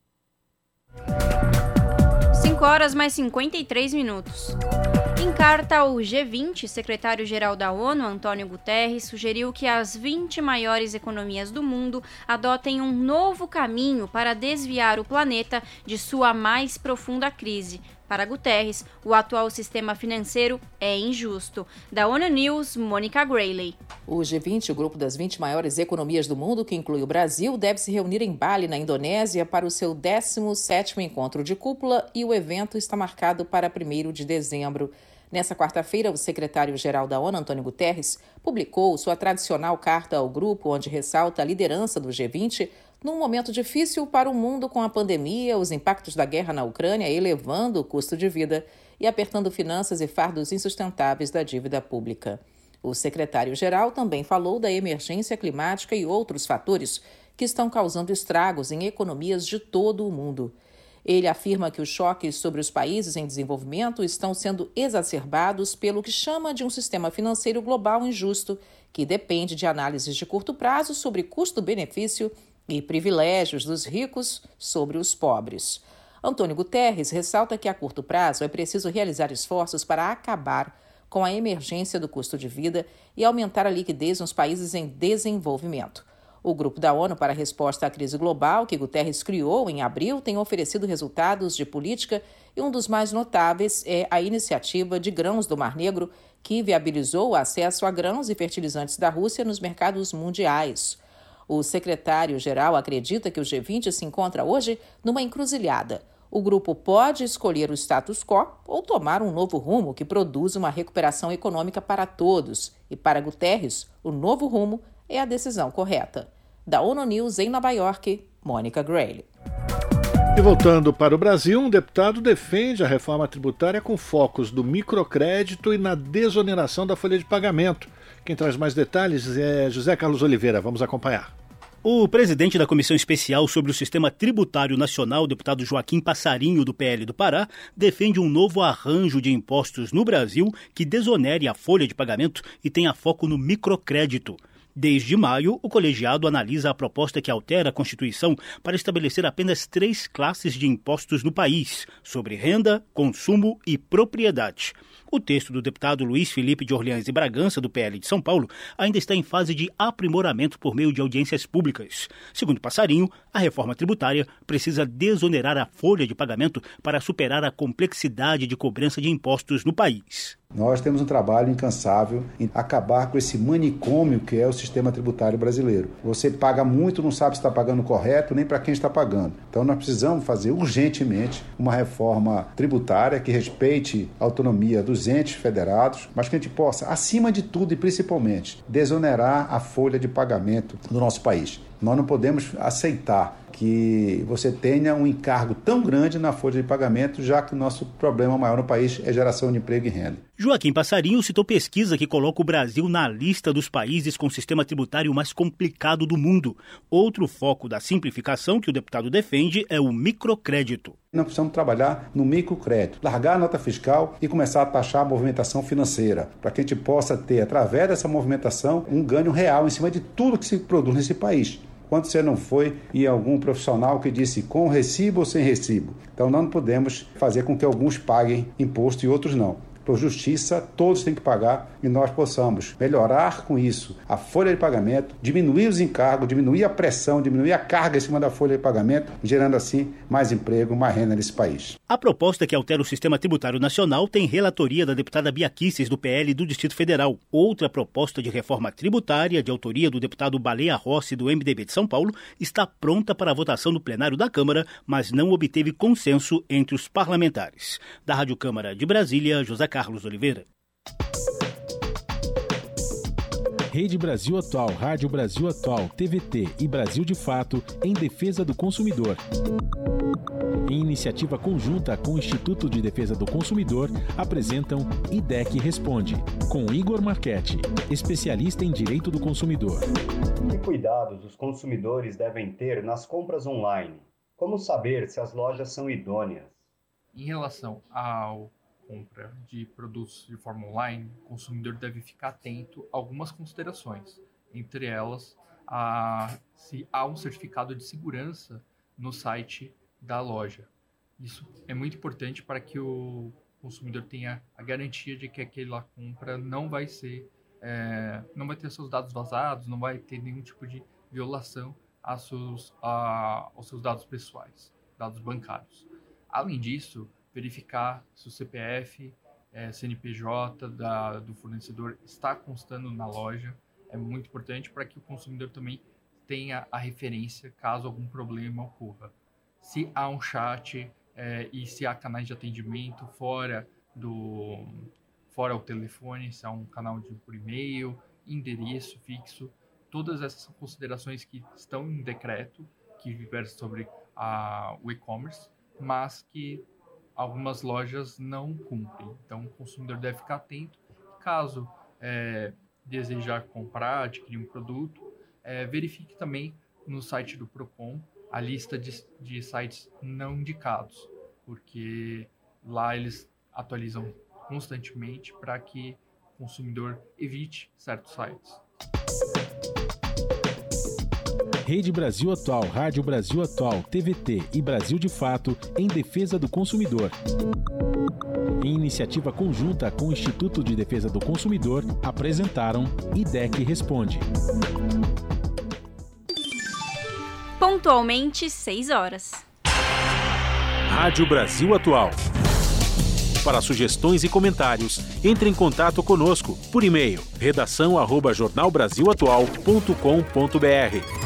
[SPEAKER 3] 5 horas mais 53 minutos. Em carta ao G20, secretário-geral da ONU, Antônio Guterres, sugeriu que as 20 maiores economias do mundo adotem um novo caminho para desviar o planeta de sua mais profunda crise. Para Guterres, o atual sistema financeiro é injusto. Da ONU News, Mônica Grayley.
[SPEAKER 30] O G20, o grupo das 20 maiores economias do mundo, que inclui o Brasil, deve se reunir em Bali, na Indonésia, para o seu 17º encontro de cúpula e o evento está marcado para 1 de dezembro. Nessa quarta-feira, o secretário-geral da ONU, Antônio Guterres, publicou sua tradicional carta ao grupo, onde ressalta a liderança do G20 num momento difícil para o mundo com a pandemia, os impactos da guerra na Ucrânia elevando o custo de vida e apertando finanças e fardos insustentáveis da dívida pública. O secretário-geral também falou da emergência climática e outros fatores que estão causando estragos em economias de todo o mundo. Ele afirma que os choques sobre os países em desenvolvimento estão sendo exacerbados pelo que chama de um sistema financeiro global injusto, que depende de análises de curto prazo sobre custo-benefício e privilégios dos ricos sobre os pobres. Antônio Guterres ressalta que a curto prazo é preciso realizar esforços para acabar com a emergência do custo de vida e aumentar a liquidez nos países em desenvolvimento. O Grupo da ONU para a Resposta à Crise Global, que Guterres criou em abril, tem oferecido resultados de política e um dos mais notáveis é a iniciativa de grãos do Mar Negro, que viabilizou o acesso a grãos e fertilizantes da Rússia nos mercados mundiais. O secretário-geral acredita que o G20 se encontra hoje numa encruzilhada. O grupo pode escolher o status quo ou tomar um novo rumo que produza uma recuperação econômica para todos. E para Guterres, o novo rumo é a decisão correta. Da ONU News em Nova York, Mônica Grayle.
[SPEAKER 1] E voltando para o Brasil, um deputado defende a reforma tributária com focos do microcrédito e na desoneração da folha de pagamento. Quem traz mais detalhes é José Carlos Oliveira. Vamos acompanhar.
[SPEAKER 31] O presidente da Comissão Especial sobre o Sistema Tributário Nacional, deputado Joaquim Passarinho, do PL do Pará, defende um novo arranjo de impostos no Brasil que desonere a folha de pagamento e tenha foco no microcrédito. Desde maio, o colegiado analisa a proposta que altera a Constituição para estabelecer apenas três classes de impostos no país: sobre renda, consumo e propriedade. O texto do deputado Luiz Felipe de Orleans e Bragança, do PL de São Paulo, ainda está em fase de aprimoramento por meio de audiências públicas. Segundo Passarinho, a reforma tributária precisa desonerar a folha de pagamento para superar a complexidade de cobrança de impostos no país.
[SPEAKER 32] Nós temos um trabalho incansável em acabar com esse manicômio que é o sistema tributário brasileiro. Você paga muito, não sabe se está pagando correto nem para quem está pagando. Então nós precisamos fazer urgentemente uma reforma tributária que respeite a autonomia dos entes federados, mas que a gente possa, acima de tudo e principalmente, desonerar a folha de pagamento do nosso país. Nós não podemos aceitar que você tenha um encargo tão grande na folha de pagamento, já que o nosso problema maior no país é geração de emprego e renda.
[SPEAKER 31] Joaquim Passarinho citou pesquisa que coloca o Brasil na lista dos países com o sistema tributário mais complicado do mundo. Outro foco da simplificação que o deputado defende é o microcrédito.
[SPEAKER 32] Nós precisamos trabalhar no microcrédito, largar a nota fiscal e começar a taxar a movimentação financeira, para que a gente possa ter, através dessa movimentação, um ganho real em cima de tudo que se produz nesse país quando você não foi e algum profissional que disse com recibo ou sem recibo. Então não podemos fazer com que alguns paguem imposto e outros não por justiça, todos têm que pagar e nós possamos melhorar com isso a folha de pagamento, diminuir os encargos, diminuir a pressão, diminuir a carga em cima da folha de pagamento, gerando assim mais emprego, mais renda nesse país.
[SPEAKER 31] A proposta que altera o sistema tributário nacional tem relatoria da deputada Bia do PL do Distrito Federal. Outra proposta de reforma tributária, de autoria do deputado Baleia Rossi, do MDB de São Paulo, está pronta para a votação no plenário da Câmara, mas não obteve consenso entre os parlamentares. Da Rádio Câmara de Brasília, José Carlos Oliveira.
[SPEAKER 2] Rede Brasil Atual, Rádio Brasil Atual, TVT e Brasil de Fato em defesa do consumidor. Em iniciativa conjunta com o Instituto de Defesa do Consumidor, apresentam IDEC Responde, com Igor Marchetti, especialista em direito do consumidor.
[SPEAKER 33] Que cuidados os consumidores devem ter nas compras online? Como saber se as lojas são idôneas?
[SPEAKER 34] Em relação ao compra de produtos de forma online, o consumidor deve ficar atento a algumas considerações, entre elas a, se há um certificado de segurança no site da loja. Isso é muito importante para que o consumidor tenha a garantia de que aquela compra não vai ser, é, não vai ter seus dados vazados, não vai ter nenhum tipo de violação seus, a, aos seus dados pessoais, dados bancários. Além disso, verificar se o CPF, é, CNPJ da, do fornecedor está constando na loja. É muito importante para que o consumidor também tenha a referência caso algum problema ocorra. Se há um chat é, e se há canais de atendimento fora do fora o telefone, se há um canal de por e-mail, endereço fixo, todas essas considerações que estão em decreto que versa sobre a, o e-commerce, mas que algumas lojas não cumprem. Então, o consumidor deve ficar atento. Caso é, desejar comprar, adquirir um produto, é, verifique também no site do Procon a lista de, de sites não indicados, porque lá eles atualizam constantemente para que o consumidor evite certos sites.
[SPEAKER 2] Rede Brasil Atual, Rádio Brasil Atual, TVT e Brasil de Fato em defesa do consumidor. Em iniciativa conjunta com o Instituto de Defesa do Consumidor, apresentaram IDEC Responde.
[SPEAKER 3] Pontualmente 6 horas.
[SPEAKER 2] Rádio Brasil Atual. Para sugestões e comentários, entre em contato conosco por e-mail redação@jornalbrasilatual.com.br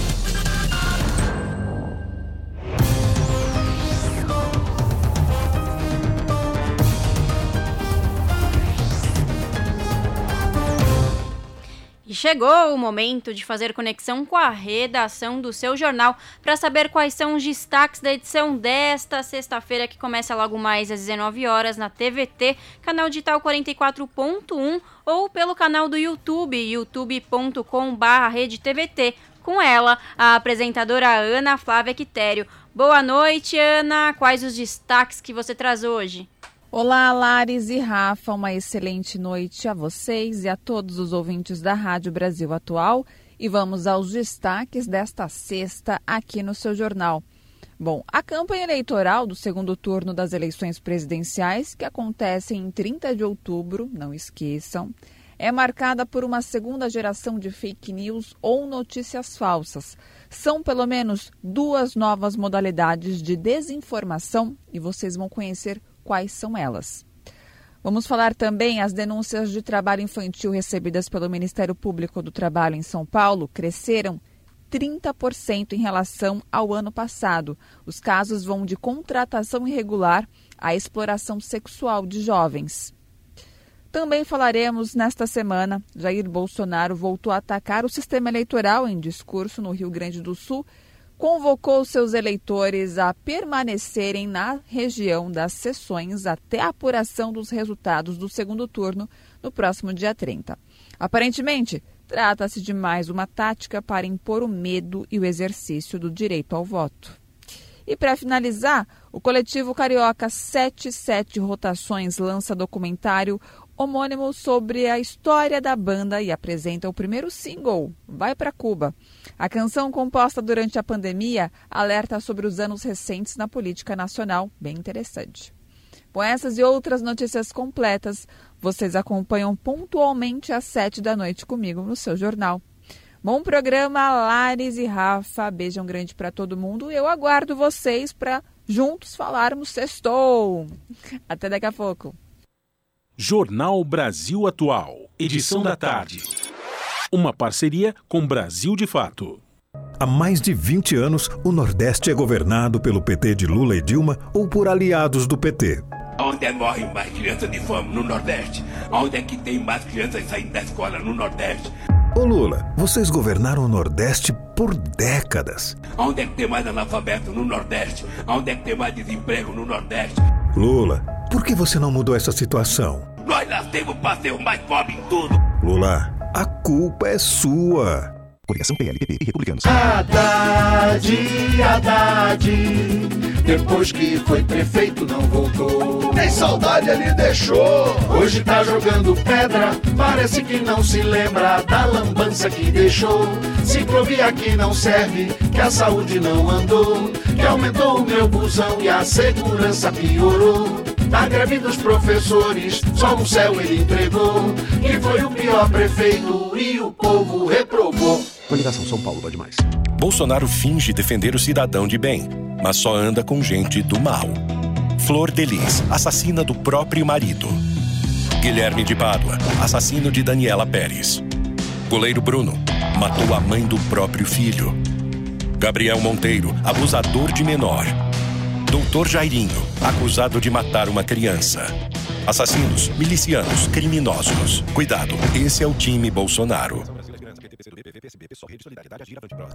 [SPEAKER 3] chegou o momento de fazer conexão com a redação do seu jornal para saber quais são os destaques da edição desta sexta-feira, que começa logo mais às 19 horas na TVT, canal digital 44.1 ou pelo canal do YouTube, youtube.com/redetvt. Com ela, a apresentadora Ana Flávia Quitério. Boa noite, Ana. Quais os destaques que você traz hoje?
[SPEAKER 35] Olá, Lares e Rafa, uma excelente noite a vocês e a todos os ouvintes da Rádio Brasil Atual. E vamos aos destaques desta sexta aqui no seu jornal. Bom, a campanha eleitoral do segundo turno das eleições presidenciais, que acontece em 30 de outubro, não esqueçam, é marcada por uma segunda geração de fake news ou notícias falsas. São pelo menos duas novas modalidades de desinformação e vocês vão conhecer quais são elas. Vamos falar também as denúncias de trabalho infantil recebidas pelo Ministério Público do Trabalho em São Paulo cresceram 30% em relação ao ano passado. Os casos vão de contratação irregular à exploração sexual de jovens. Também falaremos nesta semana. Jair Bolsonaro voltou a atacar o sistema eleitoral em discurso no Rio Grande do Sul convocou seus eleitores a permanecerem na região das sessões até a apuração dos resultados do segundo turno no próximo dia 30. Aparentemente, trata-se de mais uma tática para impor o medo e o exercício do direito ao voto. E para finalizar, o coletivo carioca 77 Rotações lança documentário homônimo sobre a história da banda e apresenta o primeiro single, Vai para Cuba. A canção, composta durante a pandemia, alerta sobre os anos recentes na política nacional, bem interessante. Com essas e outras notícias completas, vocês acompanham pontualmente às sete da noite comigo no seu jornal. Bom programa, Lares e Rafa. Beijão grande para todo mundo. Eu aguardo vocês para juntos falarmos sextou. Até daqui a pouco.
[SPEAKER 2] Jornal Brasil Atual, edição da tarde. Uma parceria com Brasil de Fato.
[SPEAKER 36] Há mais de 20 anos, o Nordeste é governado pelo PT de Lula e Dilma ou por aliados do PT.
[SPEAKER 37] Onde é morrem mais crianças de fome no Nordeste? Onde é que tem mais crianças saindo da escola no Nordeste?
[SPEAKER 36] Ô Lula, vocês governaram o Nordeste por décadas.
[SPEAKER 37] Onde é que tem mais analfabeto no Nordeste? Onde é que tem mais desemprego no Nordeste?
[SPEAKER 36] Lula, por que você não mudou essa situação?
[SPEAKER 37] Nós nascemos para ser o mais pobre em tudo.
[SPEAKER 36] Lula, a culpa é sua. Coligação PLPP e Republicanos.
[SPEAKER 38] Haddad, Haddad, depois que foi prefeito não voltou. Nem saudade ele deixou. Hoje tá jogando pedra, parece que não se lembra da lambança que deixou. Ciclovia que não serve, que a saúde não andou, que aumentou o meu busão e a segurança piorou. Da greve dos professores, só um céu ele entregou. Que foi o pior prefeito e o povo reprovou.
[SPEAKER 39] Coligação São Paulo pode mais.
[SPEAKER 40] Bolsonaro finge defender o cidadão de bem, mas só anda com gente do mal. Flor Delis, assassina do próprio marido. Guilherme de Pádua, assassino de Daniela Pérez. Goleiro Bruno, matou a mãe do próprio filho. Gabriel Monteiro, abusador de menor. Doutor Jairinho, acusado de matar uma criança. Assassinos, milicianos, criminosos. Cuidado, esse é o time Bolsonaro.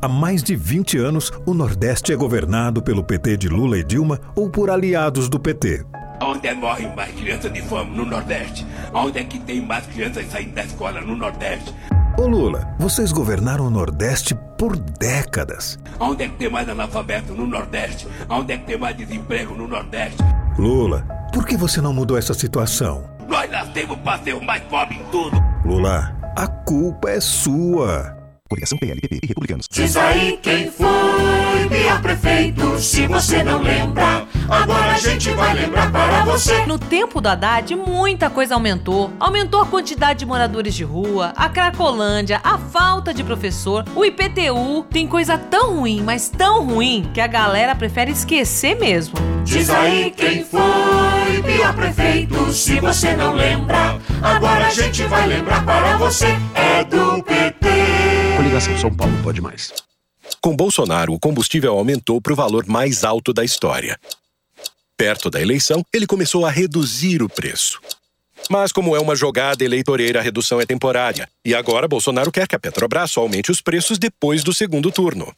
[SPEAKER 36] Há mais de 20 anos, o Nordeste é governado pelo PT de Lula e Dilma ou por aliados do PT.
[SPEAKER 37] Onde é morrem mais crianças de fome no Nordeste? Onde é que tem mais crianças saindo da escola no Nordeste?
[SPEAKER 36] Ô Lula, vocês governaram o Nordeste por décadas.
[SPEAKER 37] Onde é que tem mais analfabeto no Nordeste? Onde é que tem mais desemprego no Nordeste?
[SPEAKER 36] Lula, por que você não mudou essa situação?
[SPEAKER 37] Nós nascemos para ser o mais pobre em tudo.
[SPEAKER 36] Lula, a culpa é sua.
[SPEAKER 41] Coligação PLPP e Republicanos.
[SPEAKER 38] Diz aí quem foi pior prefeito, se você não lembra. Agora a gente vai lembrar para você.
[SPEAKER 42] No tempo do Haddad, muita coisa aumentou. Aumentou a quantidade de moradores de rua, a Cracolândia, a falta de professor, o IPTU. Tem coisa tão ruim, mas tão ruim, que a galera prefere esquecer mesmo.
[SPEAKER 38] Diz aí quem foi pior prefeito, se você não lembra. Agora a gente vai lembrar para você. É do PT.
[SPEAKER 41] Coligação São Paulo pode mais.
[SPEAKER 40] Com Bolsonaro, o combustível aumentou para o valor mais alto da história. Perto da eleição, ele começou a reduzir o preço. Mas, como é uma jogada eleitoreira, a redução é temporária. E agora Bolsonaro quer que a Petrobras aumente os preços depois do segundo turno.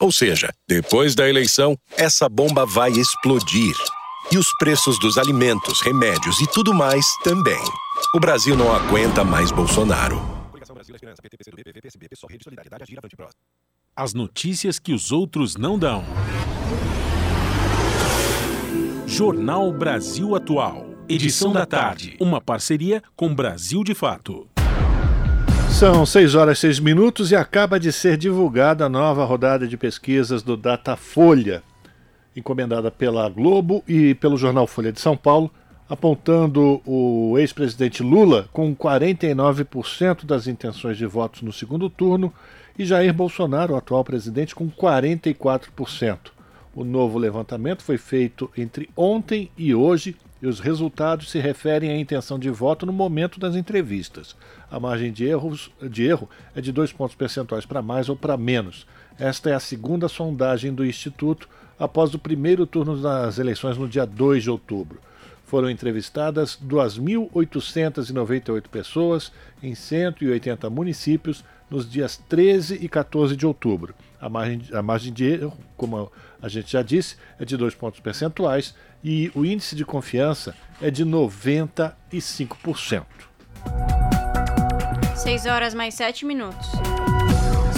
[SPEAKER 40] Ou seja, depois da eleição, essa bomba vai explodir. E os preços dos alimentos, remédios e tudo mais também. O Brasil não aguenta mais Bolsonaro.
[SPEAKER 2] As notícias que os outros não dão. Jornal Brasil Atual. Edição da tarde. Uma parceria com Brasil de Fato.
[SPEAKER 1] São 6 horas e 6 minutos e acaba de ser divulgada a nova rodada de pesquisas do Datafolha, encomendada pela Globo e pelo jornal Folha de São Paulo, apontando o ex-presidente Lula com 49% das intenções de votos no segundo turno e Jair Bolsonaro, o atual presidente, com 44%. O novo levantamento foi feito entre ontem e hoje e os resultados se referem à intenção de voto no momento das entrevistas. A margem de, erros, de erro é de dois pontos percentuais para mais ou para menos. Esta é a segunda sondagem do Instituto após o primeiro turno das eleições no dia 2 de outubro. Foram entrevistadas 2.898 pessoas em 180 municípios nos dias 13 e 14 de outubro. A margem, a margem de erro, como a gente já disse, é de dois pontos percentuais e o índice de confiança é de 95%.
[SPEAKER 3] 6 horas mais 7 minutos.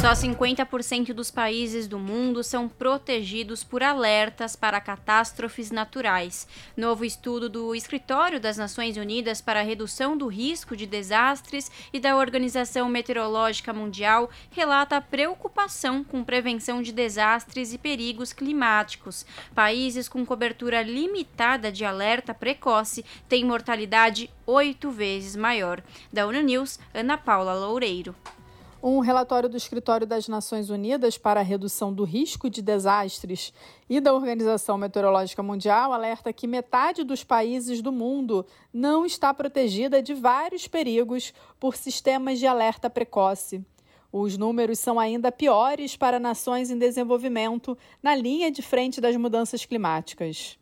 [SPEAKER 3] Só 50% dos países do mundo são protegidos por alertas para catástrofes naturais. Novo estudo do Escritório das Nações Unidas para a Redução do Risco de Desastres e da Organização Meteorológica Mundial relata preocupação com prevenção de desastres e perigos climáticos. Países com cobertura limitada de alerta precoce têm mortalidade oito vezes maior. Da ONU News, Ana Paula Loureiro.
[SPEAKER 43] Um relatório do Escritório das Nações Unidas para a Redução do Risco de Desastres e da Organização Meteorológica Mundial alerta que metade dos países do mundo não está protegida de vários perigos por sistemas de alerta precoce. Os números são ainda piores para nações em desenvolvimento na linha de frente das mudanças climáticas.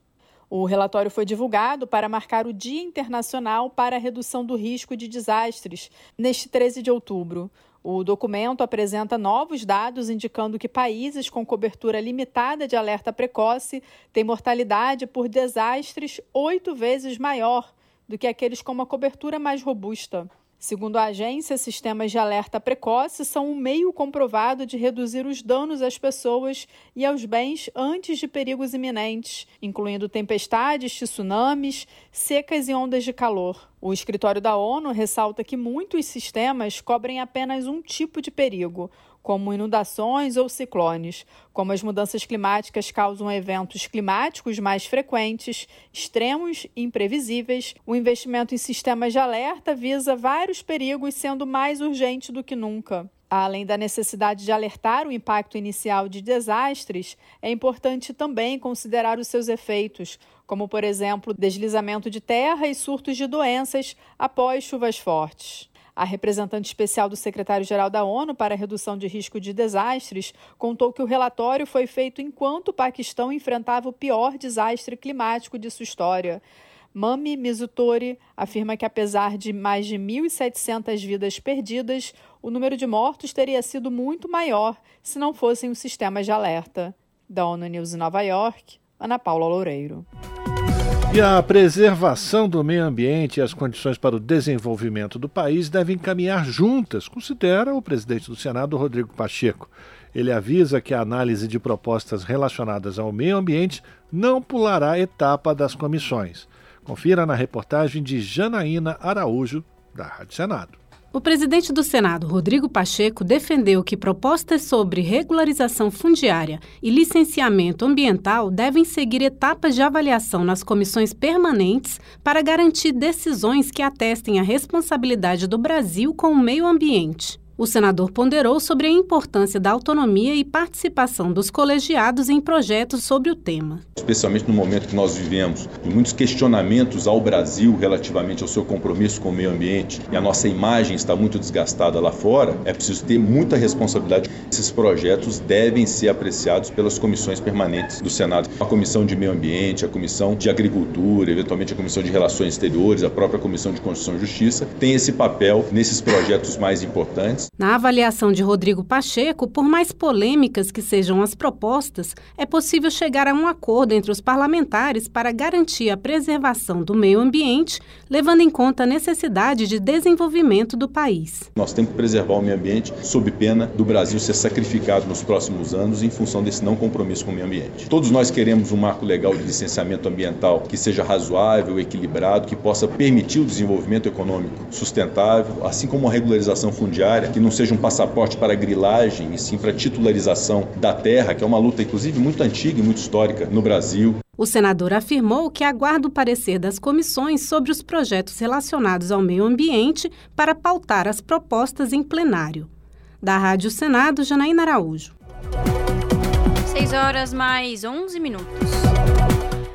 [SPEAKER 43] O relatório foi divulgado para marcar o Dia Internacional para a Redução do Risco de Desastres, neste 13 de outubro. O documento apresenta novos dados indicando que países com cobertura limitada de alerta precoce têm mortalidade por desastres oito vezes maior do que aqueles com uma cobertura mais robusta. Segundo a agência, sistemas de alerta precoce são um meio comprovado de reduzir os danos às pessoas e aos bens antes de perigos iminentes, incluindo tempestades, tsunamis, secas e ondas de calor. O escritório da ONU ressalta que muitos sistemas cobrem apenas um tipo de perigo, como inundações ou ciclones. Como as mudanças climáticas causam eventos climáticos mais frequentes, extremos e imprevisíveis, o investimento em sistemas de alerta visa vários perigos, sendo mais urgente do que nunca. Além da necessidade de alertar o impacto inicial de desastres, é importante também considerar os seus efeitos, como, por exemplo, deslizamento de terra e surtos de doenças após chuvas fortes. A representante especial do secretário-geral da ONU para a redução de risco de desastres contou que o relatório foi feito enquanto o Paquistão enfrentava o pior desastre climático de sua história. Mami Mizutori afirma que, apesar de mais de 1.700 vidas perdidas, o número de mortos teria sido muito maior se não fossem os sistemas de alerta. Da ONU News Nova York, Ana Paula Loureiro.
[SPEAKER 1] E a preservação do meio ambiente e as condições para o desenvolvimento do país devem caminhar juntas, considera o presidente do Senado, Rodrigo Pacheco. Ele avisa que a análise de propostas relacionadas ao meio ambiente não pulará etapa das comissões. Confira na reportagem de Janaína Araújo, da Rádio Senado.
[SPEAKER 44] O presidente do Senado, Rodrigo Pacheco, defendeu que propostas sobre regularização fundiária e licenciamento ambiental devem seguir etapas de avaliação nas comissões permanentes para garantir decisões que atestem a responsabilidade do Brasil com o meio ambiente. O senador ponderou sobre a importância da autonomia e participação dos colegiados em projetos sobre o tema.
[SPEAKER 45] Especialmente no momento que nós vivemos, de muitos questionamentos ao Brasil relativamente ao seu compromisso com o meio ambiente e a nossa imagem está muito desgastada lá fora, é preciso ter muita responsabilidade. Esses projetos devem ser apreciados pelas comissões permanentes do Senado. A Comissão de Meio Ambiente, a Comissão de Agricultura, eventualmente a Comissão de Relações Exteriores, a própria Comissão de Constituição e Justiça, tem esse papel nesses projetos mais importantes
[SPEAKER 44] na avaliação de Rodrigo Pacheco, por mais polêmicas que sejam as propostas, é possível chegar a um acordo entre os parlamentares para garantir a preservação do meio ambiente, levando em conta a necessidade de desenvolvimento do país.
[SPEAKER 45] Nós temos que preservar o meio ambiente sob pena do Brasil ser sacrificado nos próximos anos em função desse não compromisso com o meio ambiente. Todos nós queremos um marco legal de licenciamento ambiental que seja razoável, equilibrado, que possa permitir o desenvolvimento econômico sustentável, assim como a regularização fundiária que não seja um passaporte para grilagem, e sim para titularização da terra, que é uma luta, inclusive, muito antiga e muito histórica no Brasil.
[SPEAKER 44] O senador afirmou que aguarda o parecer das comissões sobre os projetos relacionados ao meio ambiente para pautar as propostas em plenário. Da Rádio Senado, Janaína Araújo.
[SPEAKER 3] 6 horas mais 11 minutos.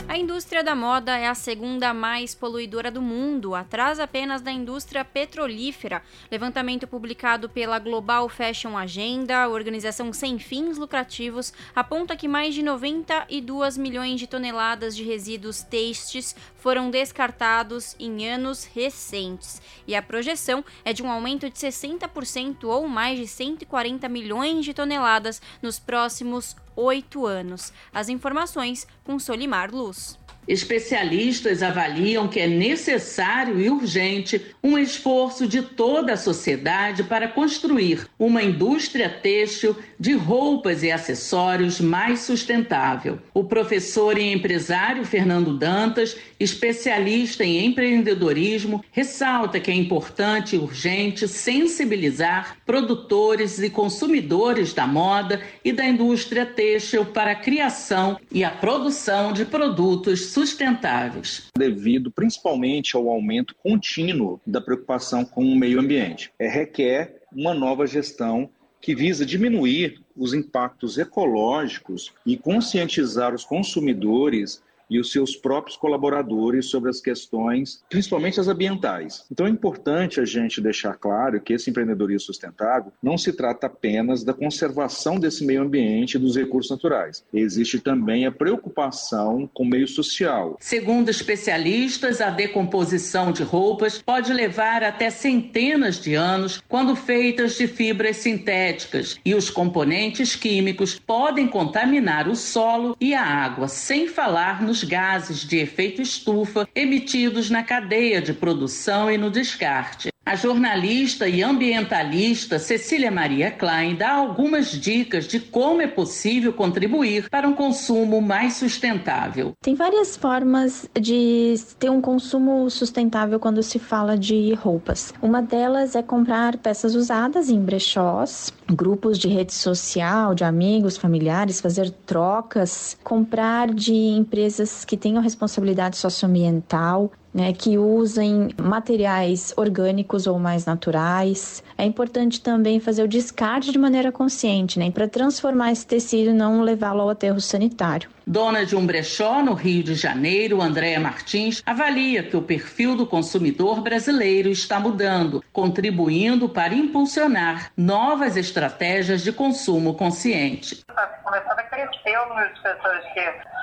[SPEAKER 3] A indústria da moda é a segunda mais poluidora do mundo, atrás apenas da indústria petrolífera. Levantamento publicado pela Global Fashion Agenda, organização sem fins lucrativos, aponta que mais de 92 milhões de toneladas de resíduos têxteis foram descartados em anos recentes. E a projeção é de um aumento de 60% ou mais de 140 milhões de toneladas nos próximos oito anos. As informações com Solimar Luz.
[SPEAKER 46] Especialistas avaliam que é necessário e urgente um esforço de toda a sociedade para construir uma indústria têxtil de roupas e acessórios mais sustentável. O professor e empresário Fernando Dantas, especialista em empreendedorismo, ressalta que é importante e urgente sensibilizar produtores e consumidores da moda e da indústria têxtil para a criação e a produção de produtos sustentáveis.
[SPEAKER 47] Devido principalmente ao aumento contínuo da preocupação com o meio ambiente. É, requer uma nova gestão que visa diminuir os impactos ecológicos e conscientizar os consumidores e os seus próprios colaboradores sobre as questões, principalmente as ambientais. Então é importante a gente deixar claro que esse empreendedorismo sustentável não se trata apenas da conservação desse meio ambiente e dos recursos naturais. Existe também a preocupação com o meio social.
[SPEAKER 46] Segundo especialistas, a decomposição de roupas pode levar até centenas de anos quando feitas de fibras sintéticas e os componentes químicos podem contaminar o solo e a água, sem falar nos gases de efeito estufa emitidos na cadeia de produção e no descarte. A jornalista e ambientalista Cecília Maria Klein dá algumas dicas de como é possível contribuir para um consumo mais sustentável.
[SPEAKER 48] Tem várias formas de ter um consumo sustentável quando se fala de roupas. Uma delas é comprar peças usadas em brechós, grupos de rede social, de amigos, familiares, fazer trocas, comprar de empresas que tenham responsabilidade socioambiental, né, que usem materiais orgânicos ou mais naturais. É importante também fazer o descarte de maneira consciente, né, para transformar esse tecido e não levá-lo ao aterro sanitário.
[SPEAKER 46] Dona de um brechó no Rio de Janeiro, Andréa Martins, avalia que o perfil do consumidor brasileiro está mudando, contribuindo para impulsionar novas estratégias de consumo consciente.
[SPEAKER 39] Está começando a crescer o número de pessoas que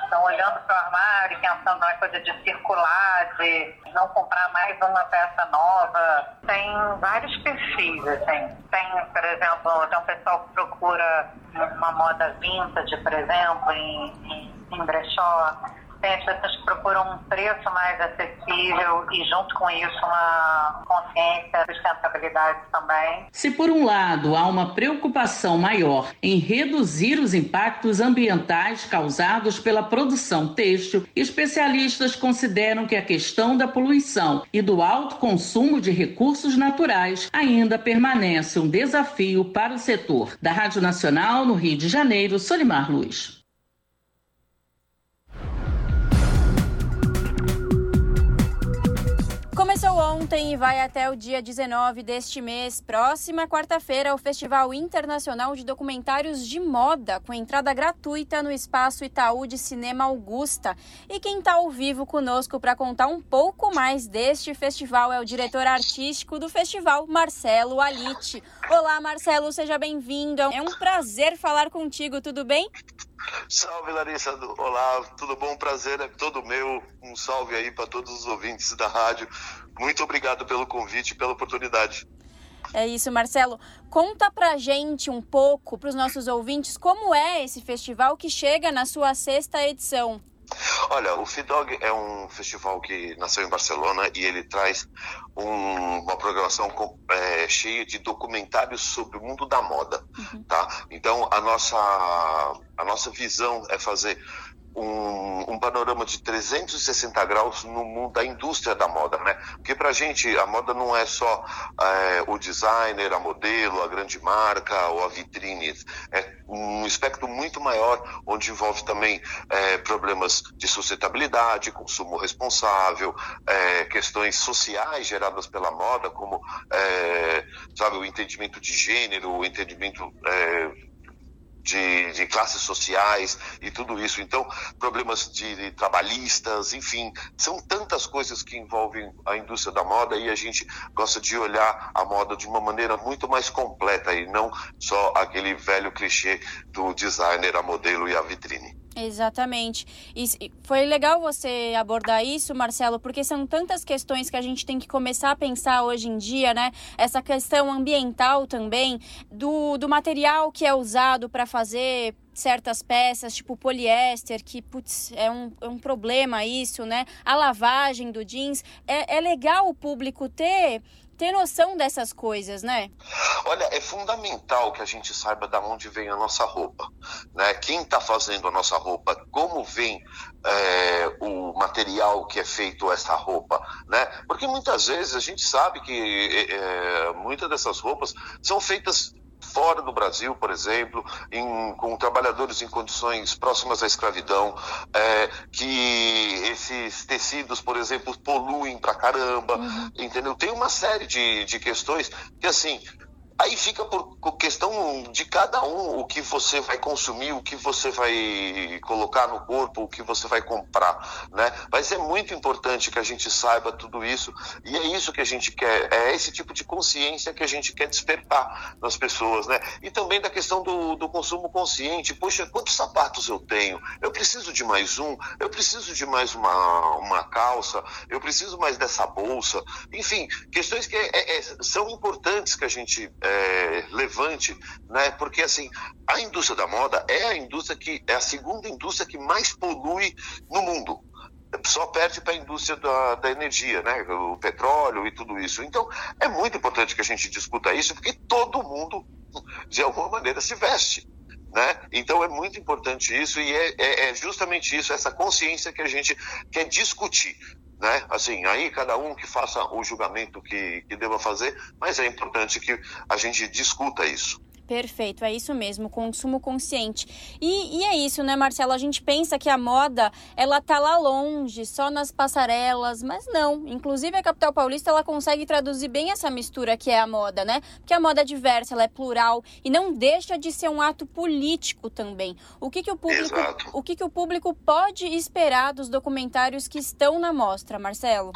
[SPEAKER 49] estão olhando para o armário, pensando na coisa de circular, de não comprar mais uma peça nova. Tem vários perfis, assim. Tem, por exemplo, tem um pessoal que procura uma moda vintage, por exemplo, em, em, em brechó tem que procuram um preço mais acessível e, junto com isso, uma consciência, sustentabilidade também.
[SPEAKER 46] Se, por um lado, há uma preocupação maior em reduzir os impactos ambientais causados pela produção têxtil, especialistas consideram que a questão da poluição e do alto consumo de recursos naturais ainda permanece um desafio para o setor. Da Rádio Nacional, no Rio de Janeiro, Solimar Luz.
[SPEAKER 3] Começou ontem e vai até o dia 19 deste mês. Próxima quarta-feira, o Festival Internacional de Documentários de Moda, com entrada gratuita no Espaço Itaú de Cinema Augusta. E quem está ao vivo conosco para contar um pouco mais deste festival é o diretor artístico do festival, Marcelo Alite. Olá, Marcelo, seja bem-vindo. É um prazer falar contigo, tudo bem?
[SPEAKER 50] Salve Larissa, olá, tudo bom? Prazer é todo meu. Um salve aí para todos os ouvintes da rádio. Muito obrigado pelo convite e pela oportunidade.
[SPEAKER 3] É isso, Marcelo. Conta pra gente um pouco, para os nossos ouvintes, como é esse festival que chega na sua sexta edição.
[SPEAKER 50] Olha, o FIDOG é um festival que nasceu em Barcelona e ele traz um, uma programação com, é, cheia de documentários sobre o mundo da moda, uhum. tá? Então a nossa a nossa visão é fazer um, um, panorama de 360 graus no mundo da indústria da moda, né? Porque para a gente a moda não é só é, o designer, a modelo, a grande marca ou a vitrine, é um espectro muito maior onde envolve também é, problemas de sustentabilidade, consumo responsável, é, questões sociais geradas pela moda, como sabe o entendimento de gênero, o entendimento de, de, classes sociais e tudo isso. Então, problemas de, de, trabalhistas, enfim, são tantas coisas que envolvem a indústria da moda e a gente gosta de olhar a moda de uma maneira muito mais completa e não só aquele velho clichê do designer, a modelo e a vitrine.
[SPEAKER 3] Exatamente. E foi legal você abordar isso, Marcelo, porque são tantas questões que a gente tem que começar a pensar hoje em dia, né? Essa questão ambiental também, do, do material que é usado para fazer certas peças, tipo poliéster, que putz, é, um, é um problema isso, né? A lavagem do jeans. É, é legal o público ter ter noção dessas coisas, né?
[SPEAKER 50] Olha, é fundamental que a gente saiba de onde vem a nossa roupa, né? Quem está fazendo a nossa roupa, como vem é, o material que é feito essa roupa, né? Porque muitas vezes a gente sabe que é, muitas dessas roupas são feitas fora do Brasil, por exemplo, em, com trabalhadores em condições próximas à escravidão, é, que esses tecidos, por exemplo, poluem pra caramba, uhum. entendeu? Tem uma série de, de questões que, assim, Aí fica por questão de cada um o que você vai consumir, o que você vai colocar no corpo, o que você vai comprar, né? Mas é muito importante que a gente saiba tudo isso e é isso que a gente quer, é esse tipo de consciência que a gente quer despertar nas pessoas, né? E também da questão do, do consumo consciente. Poxa, quantos sapatos eu tenho? Eu preciso de mais um? Eu preciso de mais uma, uma calça? Eu preciso mais dessa bolsa? Enfim, questões que é, é, são importantes que a gente é, levante, né? Porque assim, a indústria da moda é a indústria que é a segunda indústria que mais polui no mundo só perde para a indústria da, da, energia, né? o petróleo e tudo isso. Então, é muito importante que a gente discuta isso, porque todo mundo, de alguma maneira, se veste. Né? Então, é muito importante isso, e é, é, é justamente isso, essa consciência que a gente quer discutir né? Assim, aí cada um que faça o julgamento que, que deva fazer, mas é importante que a gente discuta isso.
[SPEAKER 3] Perfeito, é isso mesmo, consumo consciente. E, e, é isso, né, Marcelo? A gente pensa que a moda, ela tá lá longe, só nas passarelas, mas não. Inclusive, a capital paulista, ela consegue traduzir bem essa mistura que é a moda, né? Porque a moda é diversa, ela é plural e não deixa de ser um ato político também. O que, que o público, Exato. o que, que o público pode esperar dos documentários que estão na mostra, Marcelo?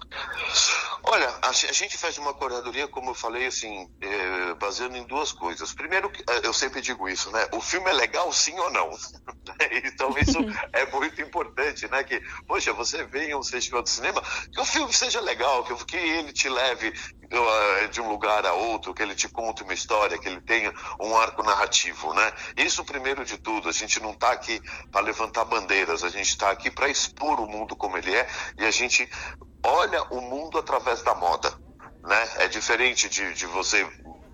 [SPEAKER 50] Olha, a, gente faz uma curadoria, como eu falei, assim, é, baseando em duas coisas. Primeiro, é, eu sempre digo isso, né? O filme é legal sim ou não? então isso é muito importante né? Que, poxa, você vem a um festival de cinema, que o filme seja legal, que, que ele te leve uh, de um lugar a outro, que ele te conte uma história, que ele tenha um arco narrativo, né? Isso primeiro de tudo, a gente não está aqui para levantar bandeiras, a gente está aqui para expor o mundo como ele é e a gente olha o mundo através da moda. Né? É diferente de, de você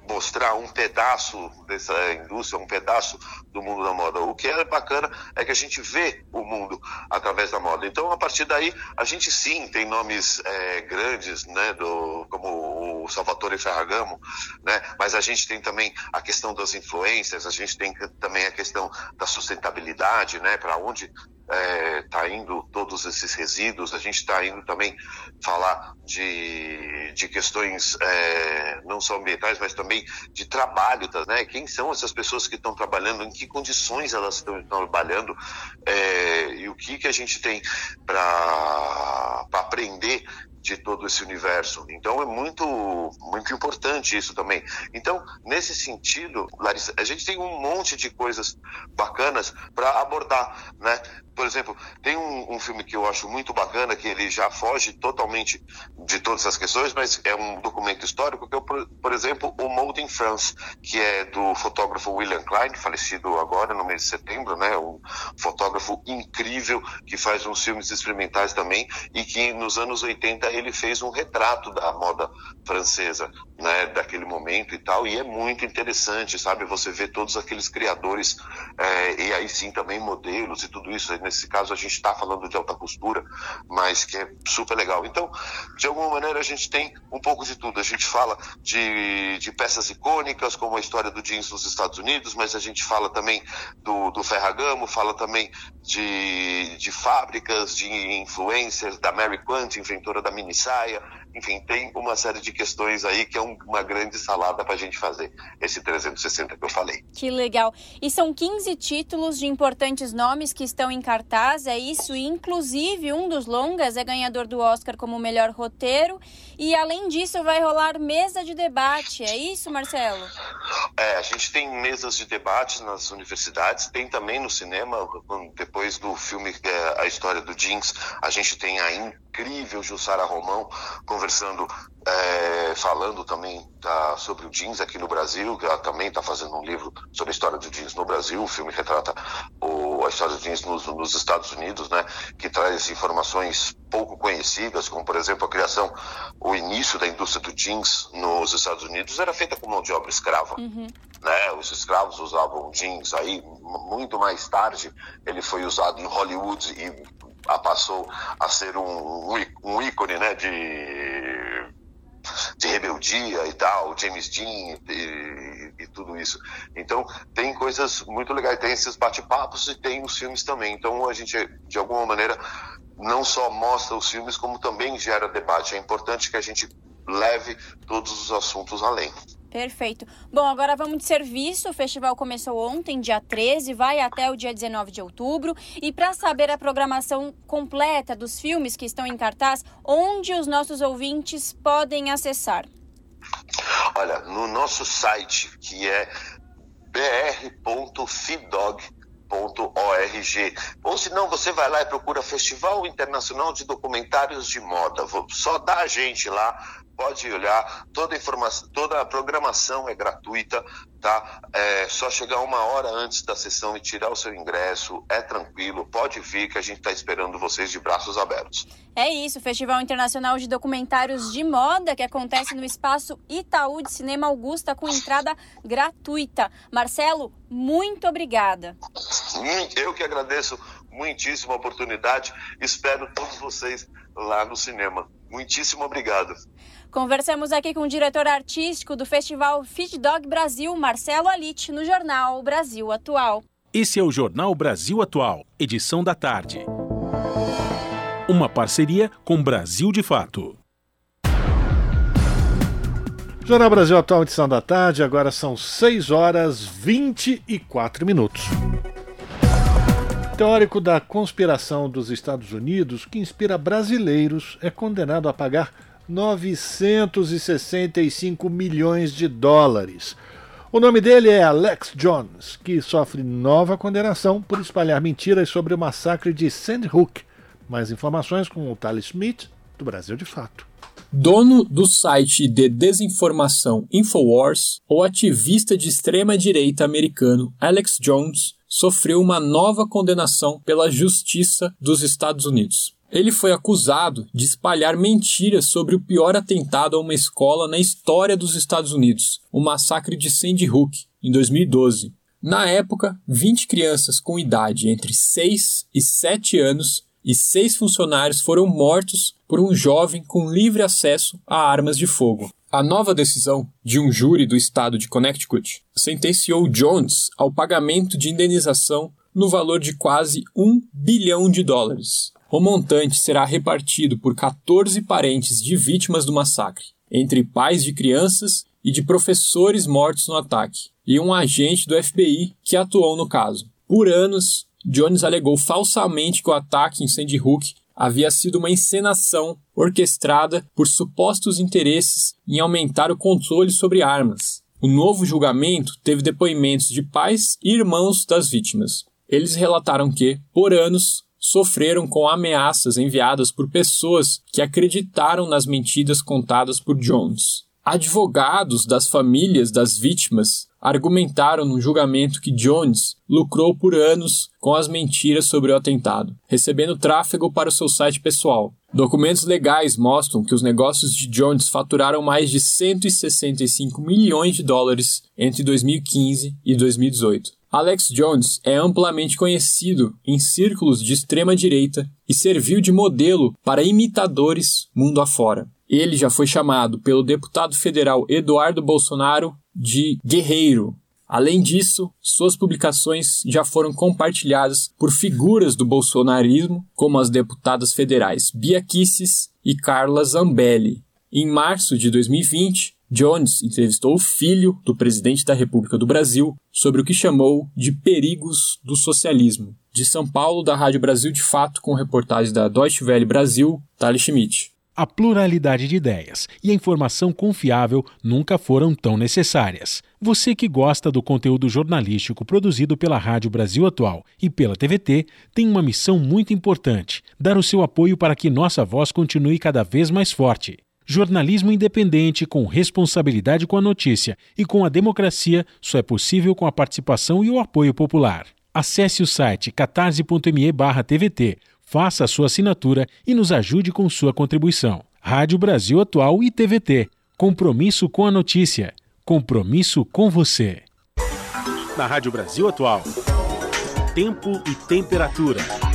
[SPEAKER 50] mostrar um pedaço dessa indústria, um pedaço do mundo da moda. O que é bacana é que a gente vê o mundo através da moda. Então, a partir daí, a gente sim tem nomes é, grandes, né, do, como o Salvatore Ferragamo, né, mas a gente tem também a questão das influências, a gente tem também a questão da sustentabilidade, né, para onde está é, indo todos esses resíduos, a gente está indo também falar de, de questões é, não só ambientais, mas também de trabalho, tá, né? Quem são essas pessoas que estão trabalhando, em que condições elas estão trabalhando é, e o que, que a gente tem para aprender de todo esse universo. Então é muito muito importante isso também. Então, nesse sentido, Larissa, a gente tem um monte de coisas bacanas para abordar, né? Por exemplo, tem um, um, filme que eu acho muito bacana, que ele já foge totalmente de todas essas questões, mas é um documento histórico, que é, por, por exemplo, o Mode in France, que é do fotógrafo William Klein, falecido agora no mês de setembro, né? Um fotógrafo incrível que faz uns filmes experimentais também e que nos anos 80 ele fez um retrato da moda francesa, né? Daquele momento e tal, e é muito interessante, sabe? Você vê todos aqueles criadores é, e aí sim também modelos e tudo isso nesse caso a gente está falando de alta costura, mas que é super legal. Então, de alguma maneira, a gente tem um pouco de tudo. A gente fala de, de peças icônicas, como a história do jeans nos Estados Unidos, mas a gente fala também do, do Ferragamo, fala também de, de fábricas, de influencers, da Mary Quant, inventora da mini saia. Enfim, tem uma série de questões aí que é um, uma grande salada para a gente fazer esse 360 que eu falei.
[SPEAKER 3] Que legal. E são 15 títulos de importantes nomes que estão em cartaz, é isso? Inclusive, um dos longas é ganhador do Oscar como melhor roteiro. E além disso, vai rolar mesa de debate, é isso, Marcelo?
[SPEAKER 50] É, a gente tem mesas de debate nas universidades, tem também no cinema, depois do filme é, A História do Jeans, a gente tem a incrível Jussara Romão conversando, é, falando também tá, sobre o jeans aqui no Brasil, que ela também está fazendo um livro sobre a história do jeans no Brasil, o filme retrata o, a história do jeans nos, nos Estados Unidos, né, que traz informações pouco conhecidas, como por exemplo a criação, o início da indústria do jeans nos Estados Unidos era feita com mão de obra escrava. Uhum. Né? Os escravos usavam jeans, aí muito mais tarde ele foi usado em Hollywood e passou a ser um, um ícone né, de, de rebeldia e tal, James Dean e, e, tudo isso. Então, tem coisas muito legais, tem esses bate-papos e tem os filmes também. Então, a gente, de alguma maneira, não só mostra os filmes, como também gera debate. É importante que a gente leve todos os assuntos além.
[SPEAKER 3] Perfeito. Bom, agora vamos de serviço. O festival começou ontem, dia 13, vai até o dia 19 de outubro. E para saber a programação completa dos filmes que estão em cartaz, onde os nossos ouvintes podem acessar?
[SPEAKER 50] Olha, no nosso site, que é br.fidog.org. Ou se não, você vai lá e procura Festival Internacional de Documentários de Moda. Só dá a gente lá, pode olhar, toda a informação, toda a programação é gratuita, tá? É só chegar uma hora antes da sessão e tirar o seu ingresso, é tranquilo, pode vir que a gente está esperando vocês de braços abertos.
[SPEAKER 3] É isso, Festival Internacional de Documentários de Moda, que acontece no espaço Itaú de Cinema Augusta, com entrada gratuita. Marcelo, muito obrigada.
[SPEAKER 50] Eu que agradeço muitíssimo a oportunidade, espero todos vocês lá no cinema. Muitíssimo obrigado.
[SPEAKER 3] Conversamos aqui com o diretor artístico do Festival Feed Dog Brasil, Marcelo Alite, no jornal Brasil Atual.
[SPEAKER 2] Esse é o Jornal Brasil Atual, edição da tarde. Uma parceria com Brasil de Fato.
[SPEAKER 1] Jornal Brasil Atual, edição da tarde, agora são 6 horas 24 minutos. Teórico da conspiração dos Estados Unidos, que inspira brasileiros, é condenado a pagar 965 milhões de dólares. O nome dele é Alex Jones, que sofre nova condenação por espalhar mentiras sobre o massacre de Sandy Hook, Mais informações com o Thales Smith, do Brasil de Fato.
[SPEAKER 51] Dono do site de desinformação Infowars, o ativista de extrema-direita americano Alex Jones sofreu uma nova condenação pela Justiça dos Estados Unidos. Ele foi acusado de espalhar mentiras sobre o pior atentado a uma escola na história dos Estados Unidos, o massacre de Sandy Hook, em 2012. Na época, 20 crianças com idade entre 6 e 7 anos e seis funcionários foram mortos por um jovem com livre acesso a armas de fogo. A nova decisão de um júri do estado de Connecticut sentenciou Jones ao pagamento de indenização no valor de quase um bilhão de dólares. O montante será repartido por 14 parentes de vítimas do massacre, entre pais de crianças e de professores mortos no ataque, e um agente do FBI que atuou no caso. Por anos, Jones alegou falsamente que o ataque em Sandy Hook havia sido uma encenação orquestrada por supostos interesses em aumentar o controle sobre armas. O novo julgamento teve depoimentos de pais e irmãos das vítimas. Eles relataram que, por anos, sofreram com ameaças enviadas por pessoas que acreditaram nas mentiras contadas por Jones. Advogados das famílias das vítimas argumentaram no julgamento que Jones lucrou por anos com as mentiras sobre o atentado, recebendo tráfego para o seu site pessoal. Documentos legais mostram que os negócios de Jones faturaram mais de 165 milhões de dólares entre 2015 e 2018. Alex Jones é amplamente conhecido em círculos de extrema direita e serviu de modelo para imitadores mundo afora. Ele já foi chamado pelo deputado federal Eduardo Bolsonaro de guerreiro. Além disso, suas publicações já foram compartilhadas por figuras do bolsonarismo, como as deputadas federais Bia Kicis e Carla Zambelli. Em março de 2020, Jones entrevistou o filho do presidente da República do Brasil sobre o que chamou de perigos do socialismo. De São Paulo, da Rádio Brasil de Fato, com reportagem da Deutsche Welle Brasil, Thales Schmidt.
[SPEAKER 2] A pluralidade de ideias e a informação confiável nunca foram tão necessárias. Você que gosta do conteúdo jornalístico produzido pela Rádio Brasil Atual e pela TVT tem uma missão muito importante: dar o seu apoio para que nossa voz continue cada vez mais forte. Jornalismo independente, com responsabilidade com a notícia e com a democracia, só é possível com a participação e o apoio popular. Acesse o site catarse.me/tvt Faça a sua assinatura e nos ajude com sua contribuição. Rádio Brasil Atual e TVT. Compromisso com a notícia. Compromisso com você. Na Rádio Brasil Atual. Tempo e temperatura.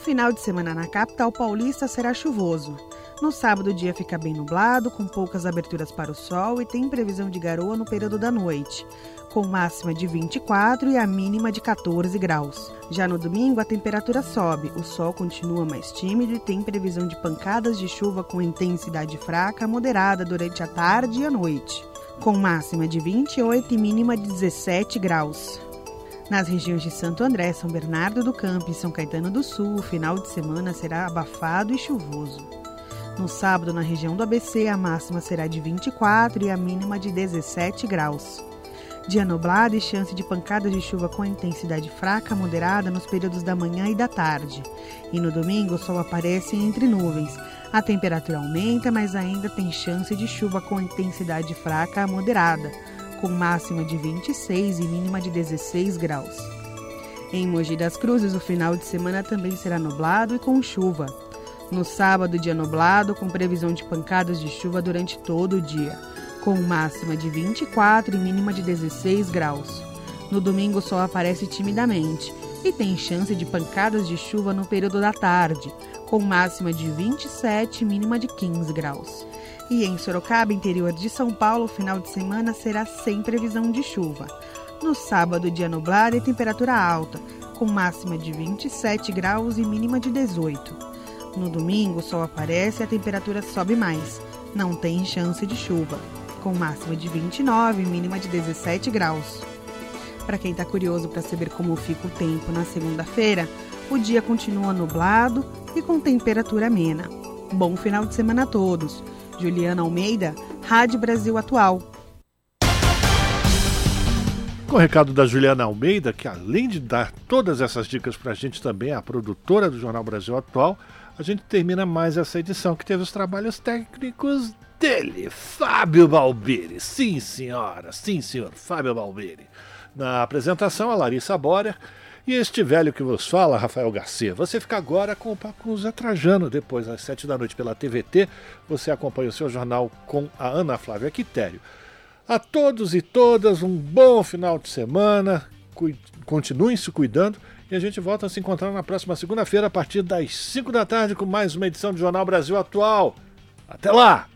[SPEAKER 4] Final de semana na capital paulista será chuvoso. No sábado, o dia fica bem nublado, com poucas aberturas para o sol e tem previsão de garoa no período da noite com máxima de 24 e a mínima de 14 graus. Já no domingo, a temperatura sobe, o sol continua mais tímido e tem previsão de pancadas de chuva com intensidade fraca moderada durante a tarde e a noite, com máxima de 28 e mínima de 17 graus. Nas regiões de Santo André, São Bernardo do Campo e São Caetano do Sul, o final de semana será abafado e chuvoso. No sábado, na região do ABC, a máxima será de 24 e a mínima de 17 graus. Dia nublado e chance de pancadas de chuva com intensidade fraca a moderada nos períodos da manhã e da tarde. E no domingo o sol aparece entre nuvens. A temperatura aumenta, mas ainda tem chance de chuva com intensidade fraca a moderada, com máxima de 26 e mínima de 16 graus. Em Mogi das Cruzes, o final de semana também será nublado e com chuva. No sábado, dia nublado, com previsão de pancadas de chuva durante todo o dia com máxima de 24 e mínima de 16 graus. No domingo, o sol aparece timidamente e tem chance de pancadas de chuva no período da tarde, com máxima de 27 e mínima de 15 graus. E em Sorocaba, interior de São Paulo, o final de semana será sem previsão de chuva. No sábado, dia nublado e temperatura alta, com máxima de 27 graus e mínima de 18. No domingo, o sol aparece e a temperatura sobe mais. Não tem chance de chuva com máxima de 29 e mínima de 17 graus. Para quem está curioso para saber como fica o tempo na segunda-feira, o dia continua nublado e com temperatura amena. Bom final de semana a todos. Juliana Almeida, Rádio Brasil Atual.
[SPEAKER 1] Com o recado da Juliana Almeida, que além de dar todas essas dicas para a gente também é a produtora do Jornal Brasil Atual, a gente termina mais essa edição que teve os trabalhos técnicos dele, Fábio Balbini. Sim, senhora, sim, senhor, Fábio Balbini. Na apresentação, a Larissa Borer e este velho que vos fala, Rafael Garcia. Você fica agora com o Papo com o Zé Trajano. Depois, às sete da noite, pela TVT, você acompanha o seu jornal com a Ana Flávia Quitério. A todos e todas, um bom final de semana. Continuem se cuidando e a gente volta a se encontrar na próxima segunda-feira, a partir das 5 da tarde, com mais uma edição do Jornal Brasil Atual. Até lá!